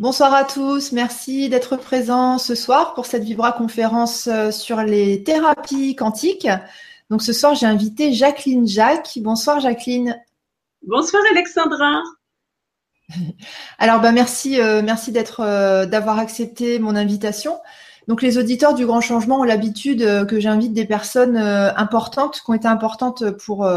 Bonsoir à tous, merci d'être présents ce soir pour cette Vibra conférence euh, sur les thérapies quantiques. Donc ce soir, j'ai invité Jacqueline Jacques. Bonsoir Jacqueline. Bonsoir Alexandra. Alors bah merci, euh, merci d'être, euh, d'avoir accepté mon invitation. Donc les auditeurs du Grand Changement ont l'habitude que j'invite des personnes importantes, qui ont été importantes pour,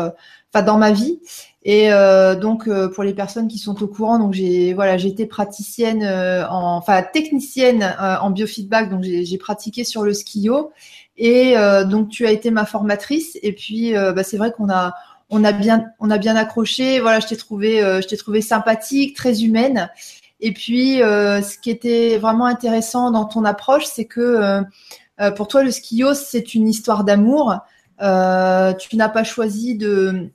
dans ma vie. Et euh, donc euh, pour les personnes qui sont au courant, donc j'ai voilà, été praticienne, euh, en, enfin technicienne en biofeedback, donc j'ai pratiqué sur le skio. Et donc tu as été ma formatrice. Et puis bah, c'est vrai qu'on a on a bien on a bien accroché. Voilà, je t'ai trouvé je t'ai trouvé sympathique, très humaine. Et puis ce qui était vraiment intéressant dans ton approche, c'est que pour toi le skio c'est une histoire d'amour. tu n'as pas choisi de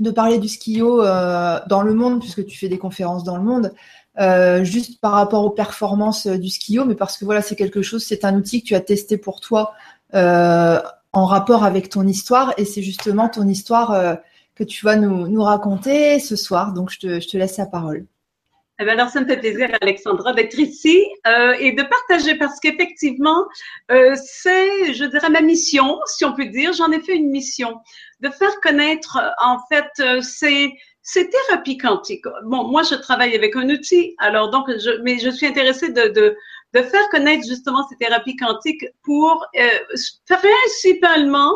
de parler du skio euh, dans le monde, puisque tu fais des conférences dans le monde, euh, juste par rapport aux performances euh, du skio, mais parce que voilà, c'est quelque chose, c'est un outil que tu as testé pour toi en rapport avec ton histoire, et c'est justement ton histoire que tu vas nous, nous, raconter ce soir. Donc, je te, je te laisse la parole. Eh bien, alors, ça me fait plaisir, Alexandra, d'être ici euh, et de partager parce qu'effectivement, euh, c'est, je dirais, ma mission, si on peut dire. J'en ai fait une mission de faire connaître, en fait, euh, ces, ces thérapies quantiques. Bon, moi, je travaille avec un outil, alors donc, je, mais je suis intéressée de, de, de faire connaître justement ces thérapies quantiques pour euh, principalement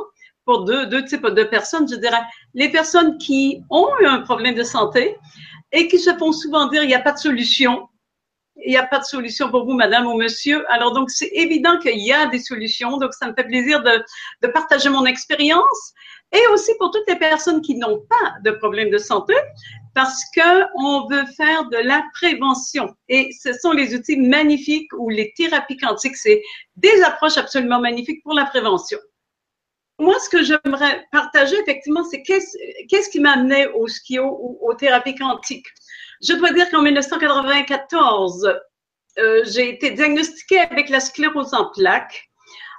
pour deux, deux types de personnes, je dirais, les personnes qui ont eu un problème de santé, et qui se font souvent dire il n'y a pas de solution. Il n'y a pas de solution pour vous, madame ou monsieur. Alors, donc, c'est évident qu'il y a des solutions. Donc, ça me fait plaisir de, de partager mon expérience et aussi pour toutes les personnes qui n'ont pas de problème de santé parce que on veut faire de la prévention. Et ce sont les outils magnifiques ou les thérapies quantiques. C'est des approches absolument magnifiques pour la prévention moi, ce que j'aimerais partager, effectivement, c'est qu'est-ce qui m'a amené au skio ou aux thérapies quantiques? Je dois dire qu'en 1994, euh, j'ai été diagnostiquée avec la sclérose en plaques.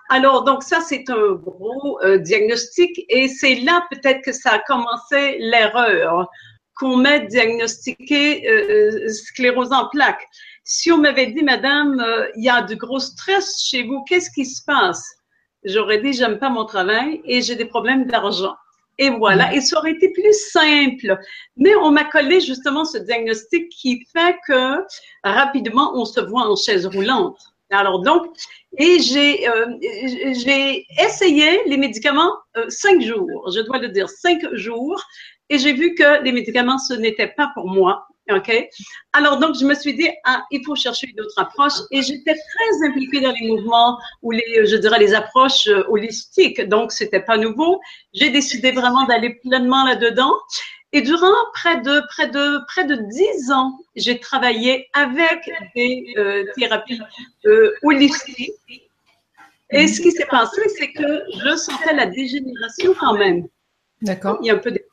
Alors, donc ça, c'est un gros euh, diagnostic et c'est là peut-être que ça a commencé l'erreur qu'on m'ait diagnostiqué euh, sclérose en plaques. Si on m'avait dit, Madame, il y a de gros stress chez vous, qu'est-ce qui se passe? J'aurais dit j'aime pas mon travail et j'ai des problèmes d'argent. Et voilà, et ça aurait été plus simple. Mais on m'a collé justement ce diagnostic qui fait que rapidement on se voit en chaise roulante. Alors donc, et j'ai euh, j'ai essayé les médicaments euh, cinq jours, je dois le dire cinq jours, et j'ai vu que les médicaments ce n'était pas pour moi. OK? Alors, donc, je me suis dit, ah, il faut chercher une autre approche. Et j'étais très impliquée dans les mouvements ou les, je dirais, les approches euh, holistiques. Donc, c'était pas nouveau. J'ai décidé vraiment d'aller pleinement là-dedans. Et durant près de, près de, près de dix ans, j'ai travaillé avec des euh, thérapies euh, holistiques. Et ce qui s'est passé, c'est que je sentais la dégénération quand même. D'accord. Il y a un peu des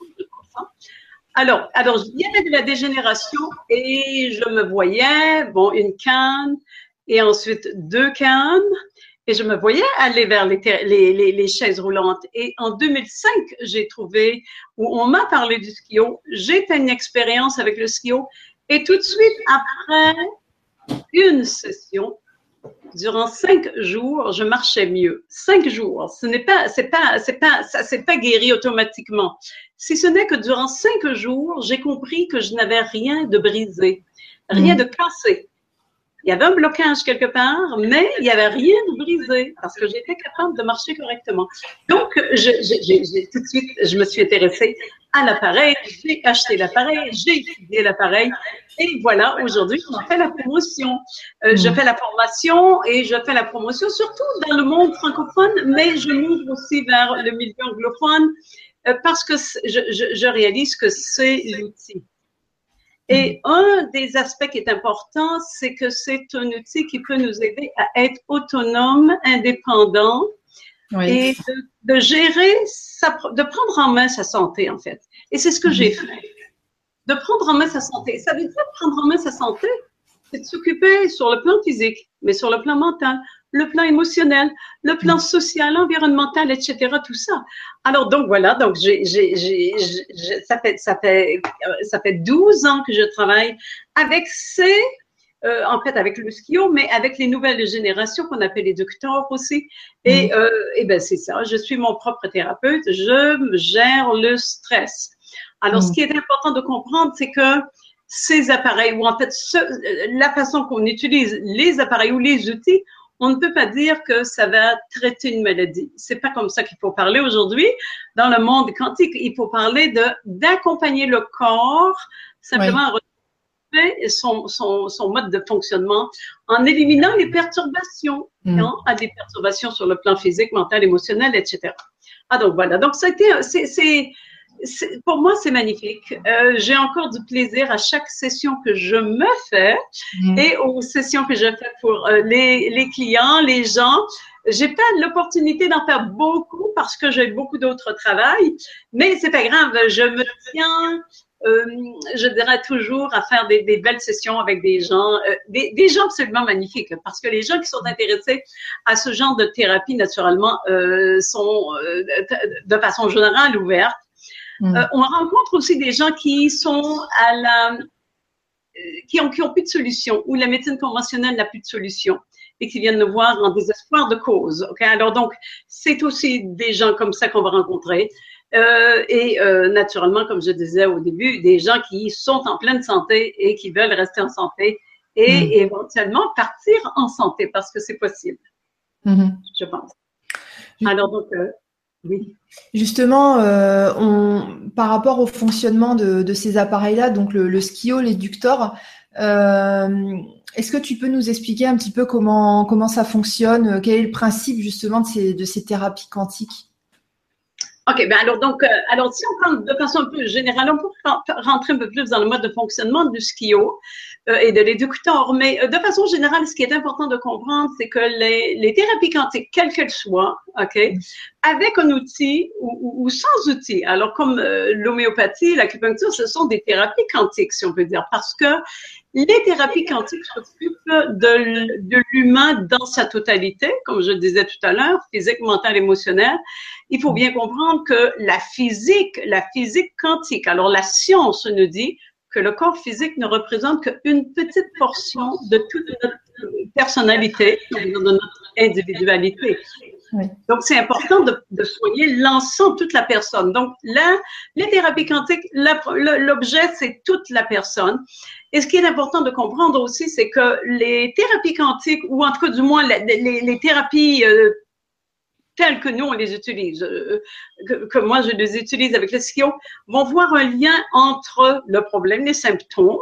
alors, alors, y avait de la dégénération et je me voyais, bon, une canne et ensuite deux cannes et je me voyais aller vers les, chaises roulantes. Et en 2005, j'ai trouvé, où on m'a parlé du skio, j'ai fait une expérience avec le skio et tout de suite après une session, durant cinq jours, je marchais mieux. Cinq jours. Ce n'est pas, c'est pas, c'est pas, ça s'est pas guéri automatiquement. Si ce n'est que durant cinq jours, j'ai compris que je n'avais rien de brisé, rien mm. de cassé. Il y avait un blocage quelque part, mais il n'y avait rien de brisé parce que j'étais capable de marcher correctement. Donc, je, tout de suite, je me suis intéressée à l'appareil, j'ai acheté l'appareil, j'ai étudié l'appareil et voilà, aujourd'hui, je fais la promotion. Euh, Je mm. fais la formation et je fais la promotion surtout dans le monde francophone, mais je m'ouvre aussi vers le milieu anglophone euh, parce que je, je, je réalise que c'est l'outil. Et un des aspects qui est important, c'est que c'est un outil qui peut nous aider à être autonome, indépendant et de, de, gérer, sa, de prendre en main sa santé, en fait. Et c'est ce que j'ai fait de prendre en main sa santé. Ça veut dire prendre en main sa santé, c'est de s'occuper sur le plan physique, mais sur le plan mental, le plan émotionnel, le plan mm. social, environnemental, etc. Tout ça. Alors donc voilà, donc j'ai, j'ai, j'ai, ça fait ça fait ça fait 12 ans que je travaille avec ces euh, en fait avec le skio, mais avec les nouvelles générations qu'on appelle les docteurs aussi. Et, mm. euh, et ben c'est ça, je suis mon propre thérapeute, je gère le stress. Alors, ce mm. qui est important de comprendre, c'est que ces appareils, ou en fait la façon qu'on utilise les appareils ou les outils, on ne peut pas dire que ça va traiter une maladie. C'est pas comme ça qu'il faut parler aujourd'hui. Dans le monde quantique, il faut parler de d'accompagner le corps simplement à retrouver son, son, son, mode de fonctionnement en éliminant les perturbations, mm. hein, à des perturbations sur le plan physique, mental, émotionnel, etc. Ah donc voilà. Donc ça a été, c'est pour moi, c'est magnifique. Euh, j'ai encore du plaisir à chaque session que je me fais mm. et aux sessions que je fais pour euh, les, les, clients, les gens. J'ai pas l'opportunité d'en faire beaucoup parce que j'ai beaucoup d'autres travail, mais c'est pas grave. Je me tiens, euh, je dirais toujours à faire des, des belles sessions avec des gens, euh, des, des, gens absolument magnifiques, parce que les gens qui sont intéressés à ce genre de thérapie, naturellement, euh, sont de façon générale ouvertes. Mm. Euh, on rencontre aussi des gens qui sont à la, euh, qui ont, qui ont plus de solution, où la médecine conventionnelle n'a plus de solution et qui viennent nous voir en désespoir de cause. Okay? Alors donc, c'est aussi des gens comme ça qu'on va rencontrer. Euh, et euh, naturellement, comme je disais au début, des gens qui sont en pleine santé et qui veulent rester en santé et mm. éventuellement partir en santé parce que c'est possible, mm-hmm. je pense. Alors donc, euh, Justement, euh, par rapport au fonctionnement de, ces appareils-là, donc le, skio, l'éducteur, euh, est-ce que tu peux nous expliquer un petit peu comment, ça fonctionne Quel est le principe justement de ces, thérapies quantiques? OK, ben alors donc, euh, alors si on parle de façon un peu générale, on peut rentrer un peu plus dans le mode de fonctionnement du skio. Euh, et de l'éducateur. Mais euh, de façon générale, ce qui est important de comprendre, c'est que les, les, thérapies quantiques, quelles qu'elles soient, OK, avec un outil ou, ou sans outil, alors comme euh, l'homéopathie, l'acupuncture, ce sont des thérapies quantiques, si on peut dire, parce que les thérapies quantiques s'occupent de, de l'humain dans sa totalité, comme je disais tout à l'heure, physique, mental, émotionnel. Il faut bien comprendre que la physique, la physique quantique, alors la science nous dit que le corps physique ne représente qu'une petite portion de toute notre personnalité, de notre individualité. Donc, c'est important de, de soigner l'ensemble, toute la personne. Donc, là, les thérapies quantiques, l'objet, c'est toute la personne. Et ce qui est important de comprendre aussi, c'est que les thérapies quantiques, ou en tout cas, du moins, les, les, les thérapies euh, tels que nous, on les utilise, euh, que, moi, je les utilise avec le SKIO, vont voir un lien entre le problème, les symptômes,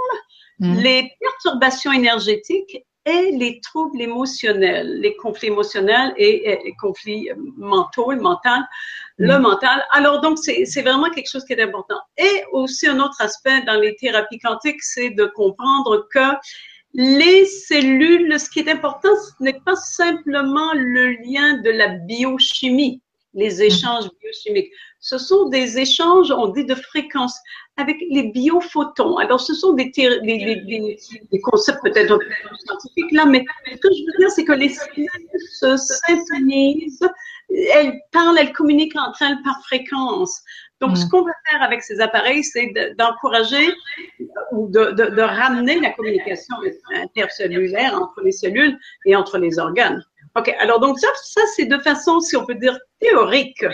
mm. les perturbations énergétiques et les troubles émotionnels, les conflits émotionnels et, les conflits mentaux, le mental, le mm. mental. Alors donc, c'est vraiment quelque chose qui est important. Et aussi un autre aspect dans les thérapies quantiques, c'est de comprendre que les cellules, ce qui est important, ce n'est pas simplement le lien de la biochimie, les mm. échanges biochimiques. Ce sont des échanges, on dit, de fréquences avec les biophotons. Alors, ce sont des, des, concepts peut-être scientifiques là, mais ce que je veux dire, c'est que les cellules se syntonisent, elles parlent, elles communiquent entre elles par fréquence. Donc, ce mm. qu'on va faire avec ces appareils, c'est d'encourager ou de, de, de, ramener la communication intercellulaire entre les cellules et entre les organes. OK, alors donc ça, ça c'est de façon, si on peut dire, théorique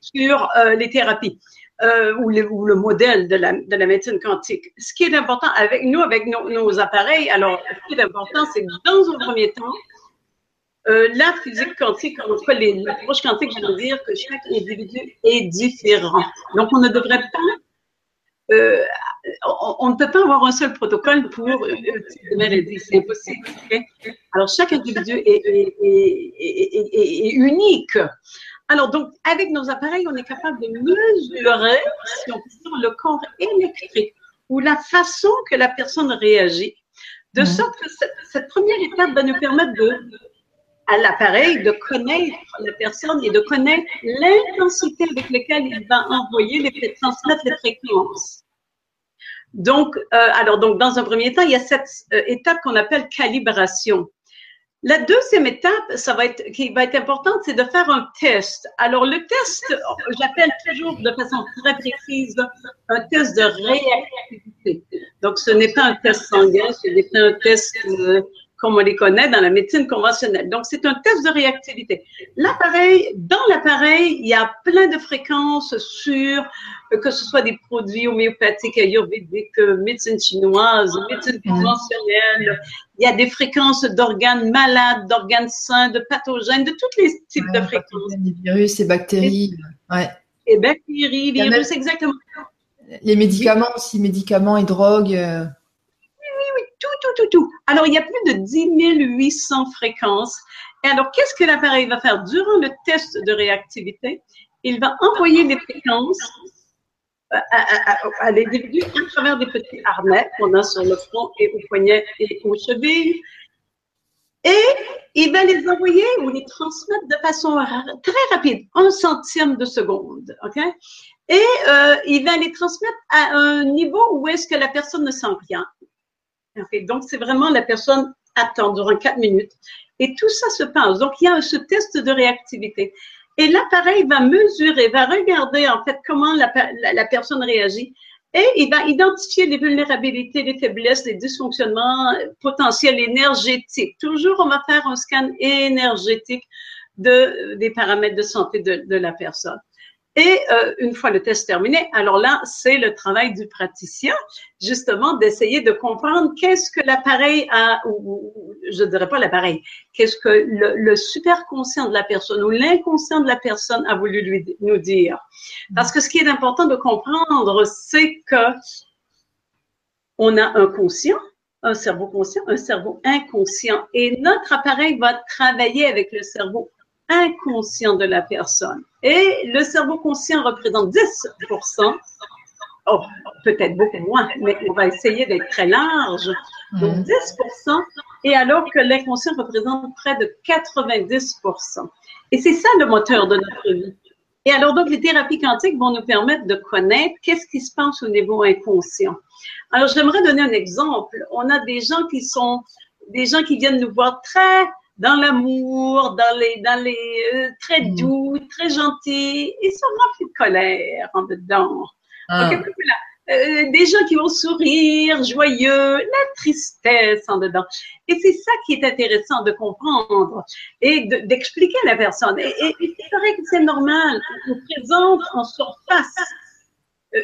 sur euh, les thérapies. Euh, ou, le, modèle de la, de la, médecine quantique. Ce qui est important avec nous, avec nos, nos appareils, alors, ce qui est important, c'est que dans un premier temps, euh, la physique quantique, en tout cas l'approche quantique, je veux dire que chaque individu est différent. Donc, on ne devrait pas, euh, on, on, ne peut pas avoir un seul protocole pour une maladie, c'est impossible. Okay? Alors, chaque individu est, est, est, est, unique. Alors, donc, avec nos appareils, on est capable de mesurer, si on peut le corps électrique ou la façon que la personne réagit, de sorte que cette, cette première étape va nous permettre de à l'appareil de connaître la personne et de connaître l'intensité avec laquelle il va envoyer les transmettre les fréquences. Donc, euh, alors donc dans un premier temps, il y a cette euh, étape qu'on appelle calibration. La deuxième étape, ça va être, qui va être importante, c'est de faire un test. Alors, le test, j'appelle toujours de façon très précise un test de réactivité. Donc, ce n'est pas un test sanguin, ce n'est pas un test euh, comme on les connaît dans la médecine conventionnelle. Donc, c'est un test de réactivité. L'appareil, dans l'appareil, il y a plein de fréquences sur, euh, que ce soit des produits homéopathiques, ayurvédiques, euh, médecine chinoise, médecine conventionnelle. Il y a des fréquences d'organes malades, d'organes sains, de pathogènes, de tous les types de fréquences. Des virus et bactéries. ouais. Et bactéries, virus, exactement. Les médicaments aussi, médicaments et drogues. Euh, tout, tout, tout, tout. Alors, il y a plus de 10 800 fréquences. Et alors, qu'est-ce que l'appareil va faire? Durant le test de réactivité? Il va envoyer des fréquences à, à, à, l'individu à travers des petits harnais qu'on a sur le front et au poignet et aux chevilles. Et il va les envoyer ou les transmettre de façon très rapide, un centième de seconde. Et euh, il va les transmettre à un niveau où est-ce que la personne ne sent rien. Donc, c'est vraiment la personne attend durant quatre minutes. Et tout ça se passe. Donc, il y a ce test de réactivité. Et l'appareil va mesurer, va regarder en fait comment la, la, personne réagit et il va identifier les vulnérabilités, les faiblesses, les dysfonctionnements potentiels énergétiques. Toujours, on va faire un scan énergétique de, des paramètres de santé de, de la personne. Et euh, une fois le test terminé, alors là, c'est le travail du praticien, justement, d'essayer de comprendre qu'est-ce que l'appareil a, ou, je dirais pas l'appareil, qu'est-ce que le, le superconscient de la personne ou l'inconscient de la personne a voulu lui, nous dire. Parce que ce qui est important de comprendre, c'est que on a un conscient, un cerveau conscient, un cerveau inconscient, et notre appareil va travailler avec le cerveau inconscient de la personne. Et le cerveau conscient représente 10%. Oh, peut-être beaucoup moins, mais on va essayer d'être très large. Donc 10%, mhm. et alors que l'inconscient représente près de 90%. Et c'est ça le moteur de notre vie. Et alors donc les thérapies quantiques vont nous permettre de connaître qu'est-ce qui se passe au niveau inconscient. Alors j'aimerais donner un exemple. On a des gens qui sont des gens qui viennent nous voir très dans l'amour, dans les, dans les euh, très mm. doux, très gentils, ils sont remplis de colère en dedans. Ah. Euh, des gens qui vont sourire, joyeux, la tristesse en dedans. Et c'est ça qui est intéressant de comprendre et d'expliquer à la personne. Et, et, c'est vrai que c'est normal. On présente en surface euh,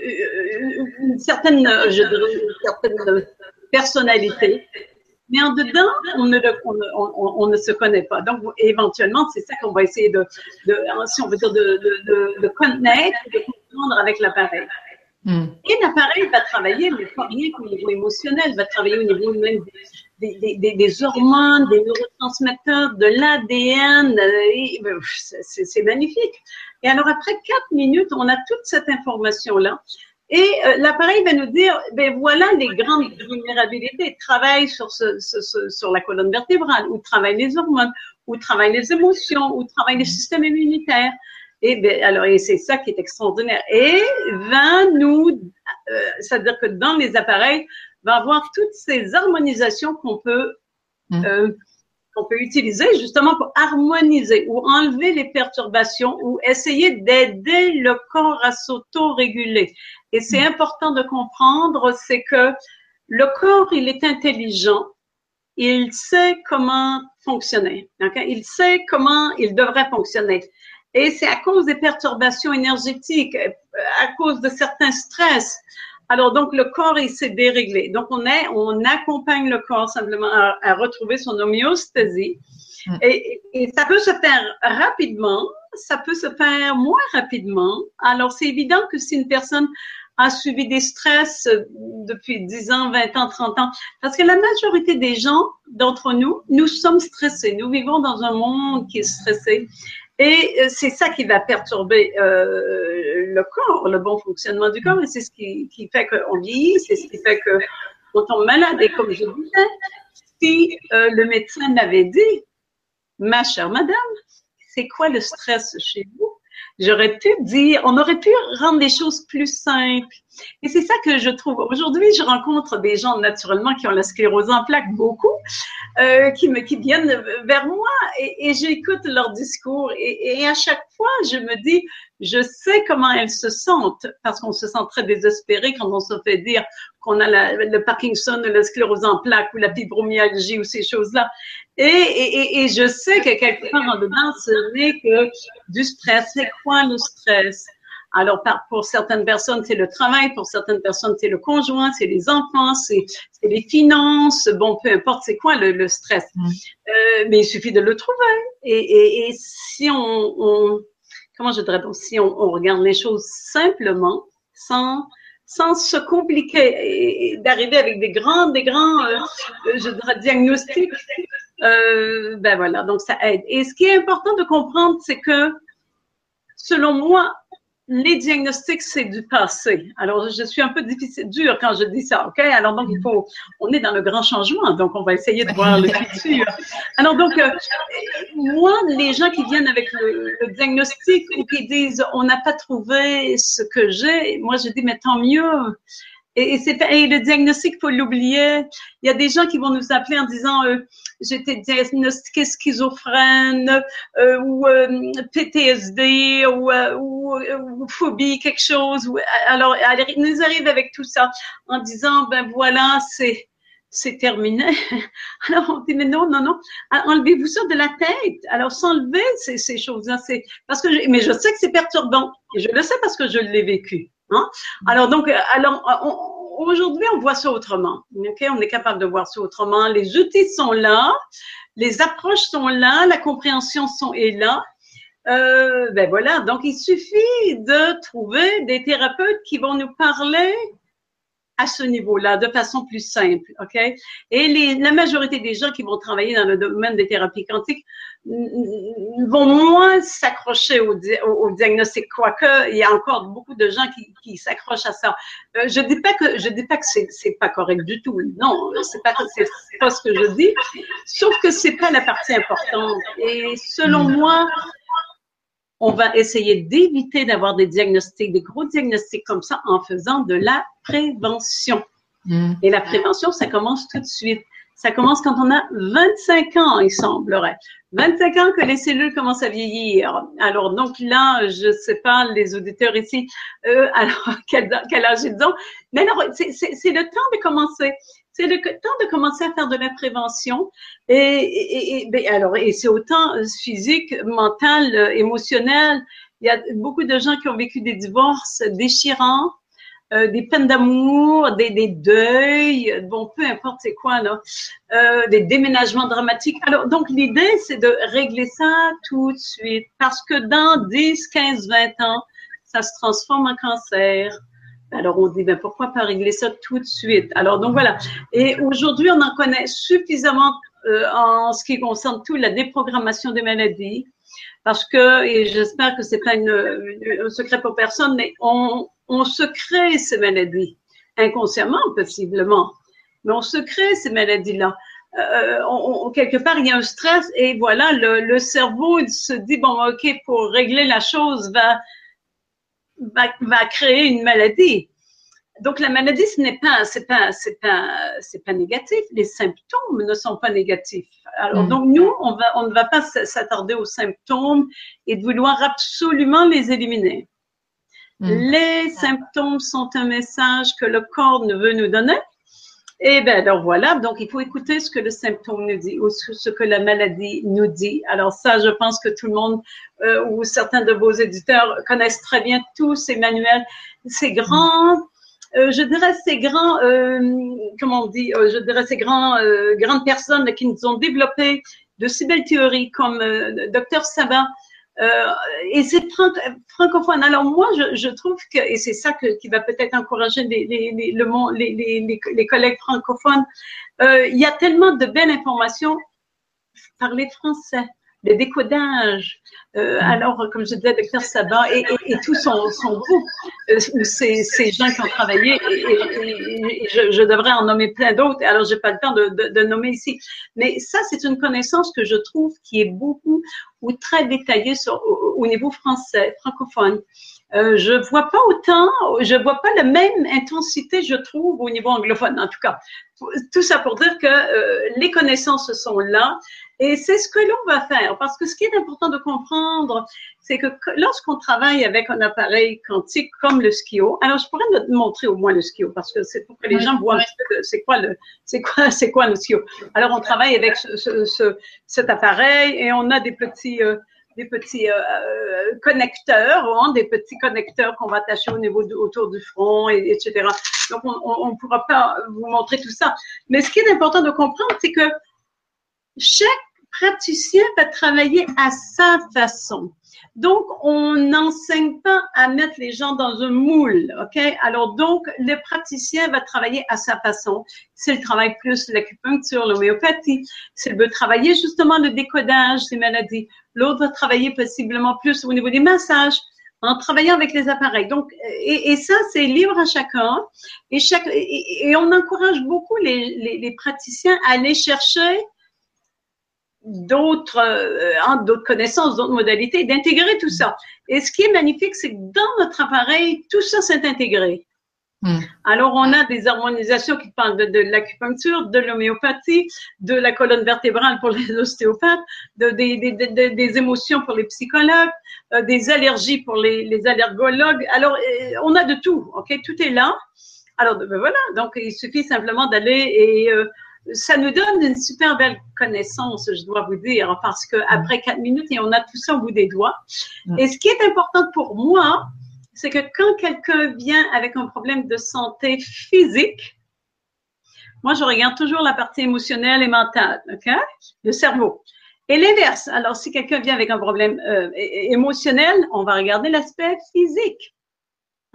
une certaine, je dirais, une certaine personnalité mais en dedans, on ne, on, on, ne se connaît pas. Donc, éventuellement, c'est ça qu'on va essayer de, de, si on veut dire, de, de, de connaître, de comprendre avec l'appareil. Hmm. Et l'appareil va travailler, mais pas rien qu'au niveau émotionnel, va travailler au niveau même des, des, des, des hormones, des neurotransmetteurs, de l'ADN. Euh, ben, c'est magnifique. Et alors, après quatre minutes, on a toute cette information-là. Et euh, l'appareil va nous dire, ben voilà les grandes vulnérabilités. Travaille sur, ce, ce, sur la colonne vertébrale, ou travaille les hormones, ou travaille les émotions, ou travaille les systèmes immunitaires. Et ben, alors, et c'est ça qui est extraordinaire. Et va nous, euh, c'est-à-dire que dans les appareils, va avoir toutes ces harmonisations qu'on peut mmh. euh, qu'on peut utiliser justement pour harmoniser ou enlever les perturbations ou essayer d'aider le corps à s'auto-réguler. Et c'est important de comprendre, c'est que le corps, il est intelligent, il sait comment fonctionner, il sait comment il devrait fonctionner. Et c'est à cause des perturbations énergétiques, à cause de certains stress, alors, donc, le corps, il s'est déréglé. Donc, on est, on accompagne le corps simplement à, retrouver son homéostasie. Mm. Et, et, ça peut se faire rapidement, ça peut se faire moins rapidement. Alors, c'est évident que si une personne a subi des stress depuis 10 ans, 20 ans, 30 ans, parce que la majorité des gens, d'entre nous, nous sommes stressés. Nous vivons dans un monde qui est stressé. Et euh, c'est ça qui va perturber euh, le corps, le bon fonctionnement du corps, et c'est ce qui, qui fait qu'on vieillit, c'est ce qui fait que on tombe malade. Et comme je disais, si euh, le médecin m'avait dit, ma chère madame, c'est quoi le stress chez vous? J'aurais pu dire, on aurait pu rendre les choses plus simples. Et c'est ça que je trouve. Aujourd'hui, je rencontre des gens naturellement qui ont la sclérose en plaques, beaucoup. euh, qui me qui viennent vers moi et, et j'écoute leur discours et, et, à chaque fois je me dis je sais comment elles se sentent parce qu'on se sent très désespéré quand on se fait dire qu'on a la, le Parkinson, la sclérose en plaques ou la fibromyalgie ou ces choses-là. Et, et, et, je sais que quelque part en dedans, ce n'est que du stress. C'est quoi le stress? Alors, pour certaines personnes, c'est le travail, pour certaines personnes, c'est le conjoint, c'est les enfants, c'est les finances, bon, peu importe, c'est quoi le, stress. Mm. Euh, mais il suffit de le trouver. Et, et si on, on, comment je dirais, si on, on, regarde les choses simplement, sans sans se compliquer et, d'arriver avec des grands, des grands, euh, je dirais, diagnostics, euh, ben voilà, donc ça aide. Et ce qui est important de comprendre, c'est que, selon moi, les diagnostics, c'est du passé. Alors, je suis un peu difficile, dur quand je dis ça, OK? Alors, donc, il faut, on est dans le grand changement, donc on va essayer de voir le futur. Alors, donc, euh, moi, les gens qui viennent avec le, le, diagnostic ou qui disent, on n'a pas trouvé ce que j'ai, moi, je dis, mais tant mieux. Et, c'est, et le diagnostic, faut l'oublier. Il y a des gens qui vont nous appeler en disant euh, j'étais diagnostiqué schizophrène euh, ou euh, PTSD ou, ou, phobie quelque chose. Ou, alors, ils nous arrivent avec tout ça en disant ben voilà c'est c'est terminé. Alors on dit mais non non non, enlevez-vous ça de la tête. Alors s'enlever ces, ces choses-là, c'est parce que je, mais je sais que c'est perturbant je le sais parce que je l'ai vécu. Hein? Alors donc, euh, alors aujourd'hui, on voit ça autrement. Ok, on est capable de voir ça autrement. Les outils sont là, les approches sont là, la compréhension sont, est là. Euh, ben voilà, donc il suffit de trouver des thérapeutes qui vont nous parler à ce niveau-là, de façon plus simple, OK? Et les, la majorité des gens qui vont travailler dans le domaine des thérapies quantiques vont moins s'accrocher au, au, diagnostic, quoique il y a encore beaucoup de gens qui, qui s'accrochent à ça. Euh, je dis pas que je dis pas que c'est c'est pas correct du tout. Non, c'est pas c'est pas ce que je dis. Sauf que c'est pas la partie importante. Et selon hmm. moi, on va essayer d'éviter d'avoir des diagnostics, des gros diagnostics comme ça en faisant de la prévention. Mm. Et la prévention, ça commence tout de suite. Ça commence quand on a 25 ans, il semblerait. 25 ans que les cellules commencent à vieillir. Alors, donc là, je sais pas, les auditeurs ici, euh, alors, quel, quel âge ils ont? Mais alors, c'est le temps de commencer c'est le temps de commencer à faire de la prévention. Et, et, et ben, alors, et c'est autant physique, mental, émotionnel. Il y a beaucoup de gens qui ont vécu des divorces déchirants, euh, des peines d'amour, des, des, deuils, bon, peu importe c'est quoi là, euh, des déménagements dramatiques. Alors, donc l'idée, c'est de régler ça tout de suite, parce que dans 10, 15, 20 ans, ça se transforme en cancer. Alors on dit, ben pourquoi pas régler ça tout de suite? Alors donc voilà. Et aujourd'hui, on en connaît suffisamment euh, en ce qui concerne tout la déprogrammation des maladies, parce que, et j'espère que c'est pas une, un secret pour personne, mais on, on se crée ces maladies, inconsciemment possiblement, mais on se crée ces maladies-là. Euh, on, quelque part, il y a un stress et voilà, le, le cerveau il se dit, bon, OK, pour régler la chose, va va, va créer une maladie. Donc la maladie, ce n'est pas, c'est pas, c'est pas, c'est pas négatif. Les symptômes ne sont pas négatifs. Alors mm. donc nous, on va, on ne va pas s'attarder aux symptômes et de vouloir absolument les éliminer. Mm. Les symptômes sont un message que le corps ne veut nous donner. Et bien, alors voilà, donc il faut écouter ce que le symptôme nous dit ou ce que la maladie nous dit. Alors ça, je pense que tout le monde euh, ou certains de vos éditeurs connaissent très bien tous ces manuels, ces grands, euh, je dirais ces grands, euh, comment on dit, je dirais ces grands, grandes personnes qui nous ont développé de si belles théories comme Docteur Sabat, euh, et c'est francophone. Alors moi, je, je, trouve que, et c'est ça que, qui va peut-être encourager les, les, les, le, les, les, collègues francophones, euh, il y a tellement de belles informations. Parler français, le décodage. Euh, mm. alors, comme je disais, docteur Sabat et, et, et tout son, son groupe, euh, ces, ces, gens qui ont travaillé, et, je, je, devrais en nommer plein d'autres, alors j'ai pas le temps de, de, de, nommer ici. Mais ça, c'est une connaissance que je trouve qui est beaucoup ou très détaillée sur, au, au niveau français, francophone. Euh, je vois pas autant, je vois pas la même intensité, je trouve, au niveau anglophone, en tout cas. Tout ça pour dire que euh, les connaissances sont là et c'est ce que l'on va faire. Parce que ce qui est important de comprendre, c'est que lorsqu'on travaille avec un appareil quantique comme le skio, alors je pourrais te montrer au moins le skio parce que c'est pour que les gens voient c'est quoi le, c'est quoi, c'est quoi le skio. Alors on travaille avec ce, ce, cet appareil et on a des petits euh, des petits euh, euh, connecteurs, hein, des petits connecteurs qu'on va attacher au niveau autour du front, et, etc. Donc, on ne pourra pas vous montrer tout ça. Mais ce qui est important de comprendre, c'est que chaque praticien va travailler à sa façon. Donc, on n'enseigne pas à mettre les gens dans un moule, OK? Alors, donc, le praticien va travailler à sa façon. S'il travaille plus l'acupuncture, l'homéopathie, s'il veut travailler justement le décodage des maladies, l'autre va travailler possiblement plus au niveau des massages, en travaillant avec les appareils. Donc, et, ça, c'est libre à chacun. Et, chaque, et, on encourage beaucoup les, les, les praticiens à aller chercher d'autres euh, hein, d'autres connaissances, d'autres modalités, d'intégrer tout ça. Et ce qui est magnifique, c'est que dans notre appareil, tout ça s'est intégré. Hmm. Alors, on a des harmonisations qui parlent de, l'acupuncture, de l'homéopathie, de la colonne vertébrale pour les ostéopathes, de, des émotions pour les psychologues, euh, des allergies pour les, les allergologues. Alors, euh, on a de tout, ok? Tout est là. Alors, ben voilà, donc il suffit simplement d'aller et ça nous donne une super belle connaissance, je dois vous dire, parce que après quatre minutes, et on a tout ça au bout des doigts. Et ce qui est important pour moi, c'est que quand quelqu'un vient avec un problème de santé physique, moi, je regarde toujours la partie émotionnelle et mentale, OK? Le cerveau. Et l'inverse. Alors, si quelqu'un vient avec un problème euh, émotionnel, on va regarder l'aspect physique.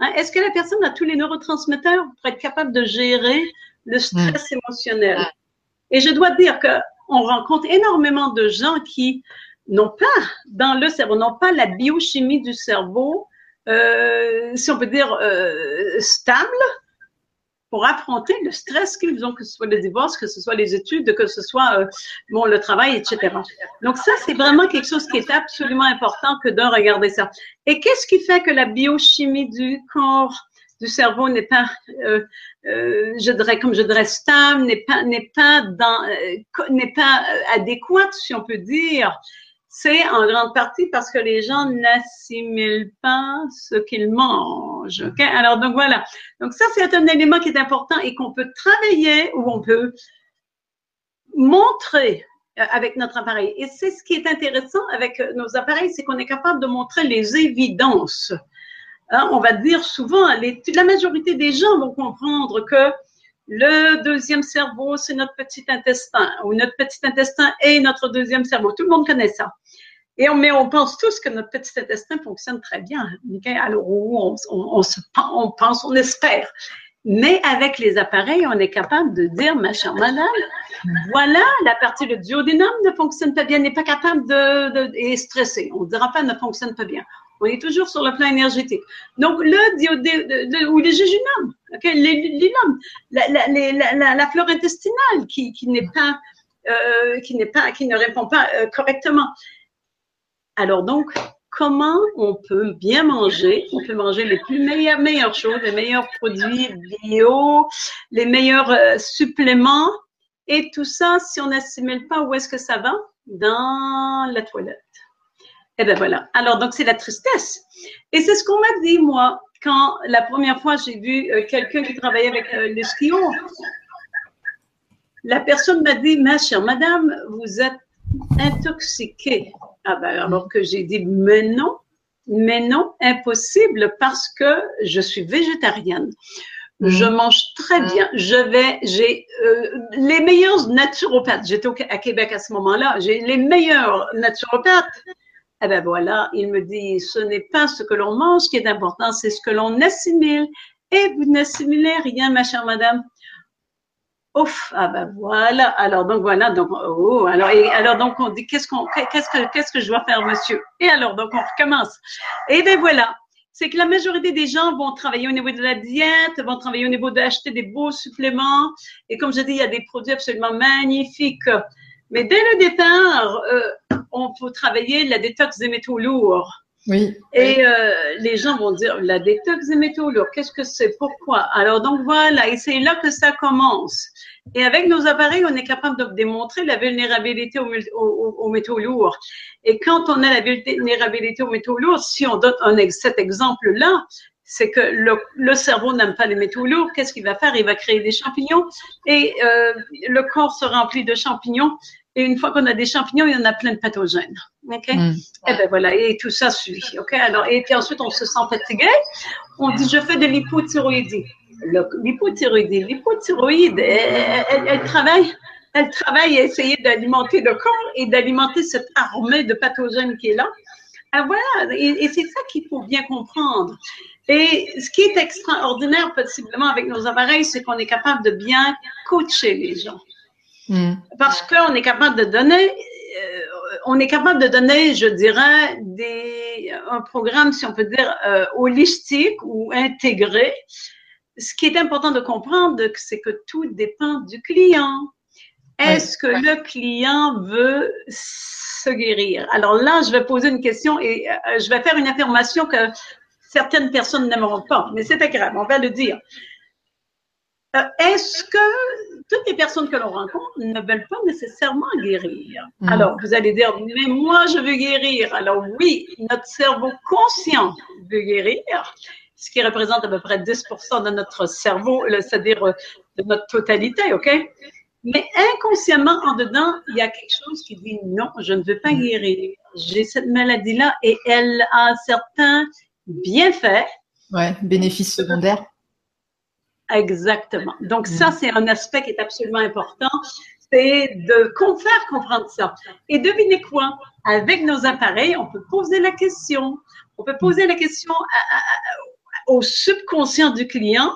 Hein? Est-ce que la personne a tous les neurotransmetteurs pour être capable de gérer le stress émotionnel? Et je dois dire qu'on rencontre énormément de gens qui n'ont pas dans le cerveau, n'ont pas la biochimie du cerveau, euh, si on peut dire, euh, stable pour affronter le stress qu'ils ont, que ce soit les divorces, que ce soit les études, que ce soit euh, bon, le travail, etc. Donc ça, c'est vraiment quelque chose qui est absolument important que de regarder ça. Et qu'est-ce qui fait que la biochimie du corps du cerveau n'est pas, euh, euh, je dirais, comme je dirais, stable, n'est pas, n'est pas dans, euh, n'est pas adéquate, si on peut dire. C'est en grande partie parce que les gens n'assimilent pas ce qu'ils mangent. Okay? Alors donc voilà. Donc ça c'est un élément qui est important et qu'on peut travailler ou on peut montrer avec notre appareil. Et c'est ce qui est intéressant avec nos appareils, c'est qu'on est capable de montrer les évidences. Hein, on va dire souvent, la majorité des gens vont comprendre que le deuxième cerveau, c'est notre petit intestin, ou notre petit intestin est notre deuxième cerveau. Tout le monde connaît ça. Et on, mais on pense tous que notre petit intestin fonctionne très bien. Alors, on, on, on pense, on espère. Mais avec les appareils, on est capable de dire, ma chère madame, voilà, la partie du duodénum ne fonctionne pas bien, n'est pas capable de, de, est. On ne dira pas ne fonctionne pas bien. On est toujours sur le plan énergétique. Donc, le diodé, ou le jéjunum, la, la, la, flore intestinale qui, n'est pas, euh, qui n'est pas, qui ne répond pas euh, correctement. Alors donc, comment on peut bien manger On peut manger les plus meilleures, meilleures choses, les meilleurs produits bio, les meilleurs euh, suppléments, et tout ça, si on n'assimile pas, où est-ce que ça va? Dans la toilette. Et eh ben voilà. Alors, donc, c'est la tristesse. Et c'est ce qu'on m'a dit, moi, quand la première fois j'ai vu euh, quelqu'un qui travaillait avec euh, le skion. La personne m'a dit, ma chère madame, vous êtes intoxiquée. Ah ben, alors que j'ai dit, mais non, mais non, impossible parce que je suis végétarienne. Je mm. mange très mm. bien. Je vais, j'ai euh, les meilleurs naturopathes. J'étais à Québec à ce moment-là. J'ai les meilleurs naturopathes eh bien voilà, il me dit, ce n'est pas ce que l'on mange qui est important, c'est ce que l'on assimile. Et vous n'assimilez rien, ma chère madame. Ouf, ah ben voilà. Alors donc voilà, donc oh, alors et alors donc on dit qu'est-ce qu'on qu'est-ce que qu'est-ce que je dois faire, monsieur? Et alors donc on recommence. Et ben voilà, c'est que la majorité des gens vont travailler au niveau de la diète, vont travailler au niveau d'acheter des beaux suppléments. Et comme je dis, il y a des produits absolument magnifiques. Mais dès le départ, euh, on peut travailler la détox des métaux lourds. Oui. Et euh, les gens vont dire, la détox des métaux lourds, qu'est-ce que c'est? Pourquoi? Alors, donc voilà, et c'est là que ça commence. Et avec nos appareils, on est capable de démontrer la vulnérabilité aux, métaux lourds. Et quand on a la vulnérabilité aux métaux lourds, si on donne un, cet exemple-là, c'est que le, cerveau n'aime pas les métaux lourds. Qu'est-ce qu'il va faire? Il va créer des champignons et euh, le corps se remplit de champignons. Et une fois qu'on a des champignons, il y en a plein de pathogènes. Ok mm. Et eh ben voilà, et tout ça suit. Ok Alors et puis ensuite on se sent fatigué. On dit je fais de l'hypothyroïdie. L'hypothyroïdie, l'hypothyroïde, elle, elle, travaille, elle travaille à essayer d'alimenter le corps et d'alimenter cette armée de pathogènes qui est là. Alors voilà, et, et c'est ça qu'il faut bien comprendre. Et ce qui est extraordinaire possiblement avec nos appareils, c'est qu'on est capable de bien coacher les gens. Mm. Parce qu'on est capable de donner, euh, on est capable de donner, je dirais, des, un programme, si on peut dire, euh, holistique ou intégré. Ce qui est important de comprendre, c'est que tout dépend du client. Est-ce que le client veut se guérir? Alors là, je vais poser une question et euh, je vais faire une affirmation que certaines personnes n'aimeront pas, mais c'est pas grave, on va le dire. Euh, est-ce que toutes les personnes que l'on rencontre ne veulent pas nécessairement guérir? Mm. Alors, vous allez dire, mais moi, je veux guérir. Alors oui, notre cerveau conscient veut guérir, ce qui représente à peu près 10% de notre cerveau, c'est-à-dire euh, de notre totalité, OK? Mais inconsciemment, en dedans, il y a quelque chose qui dit non, je ne veux pas mm. guérir. J'ai cette maladie-là et elle a certains bienfaits. Ouais, bénéfices secondaires. Exactement. Donc ça, mm. c'est un aspect qui est absolument important, c'est de faire comprendre ça. Et devinez quoi? Avec nos appareils, on peut poser la question. On peut poser la question au subconscient du client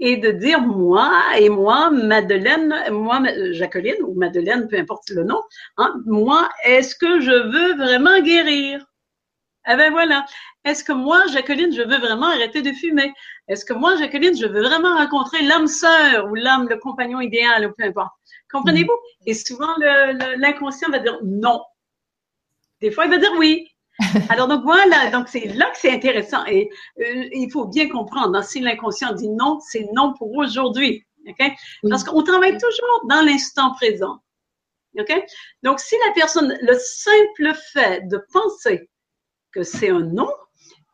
et de dire moi et moi, Madeleine, moi, Jacqueline ou Madeleine, peu importe le nom, hein, moi, est-ce que je veux vraiment guérir? Eh ben voilà. Est-ce que moi, Jacqueline, je veux vraiment arrêter de fumer? Est-ce que moi, Jacqueline, je veux vraiment rencontrer l'âme sœur ou l'âme, le compagnon idéal ou peu importe? Comprenez-vous? Mm. Et souvent, l'inconscient va dire non. Des fois, il va dire oui. Alors, donc voilà, donc c'est là que c'est intéressant. Et euh, il faut bien comprendre, hein, si l'inconscient dit non, c'est non pour aujourd'hui. OK? Parce qu'on travaille toujours dans l'instant présent. OK? Donc, si la personne, le simple fait de penser que c'est un non,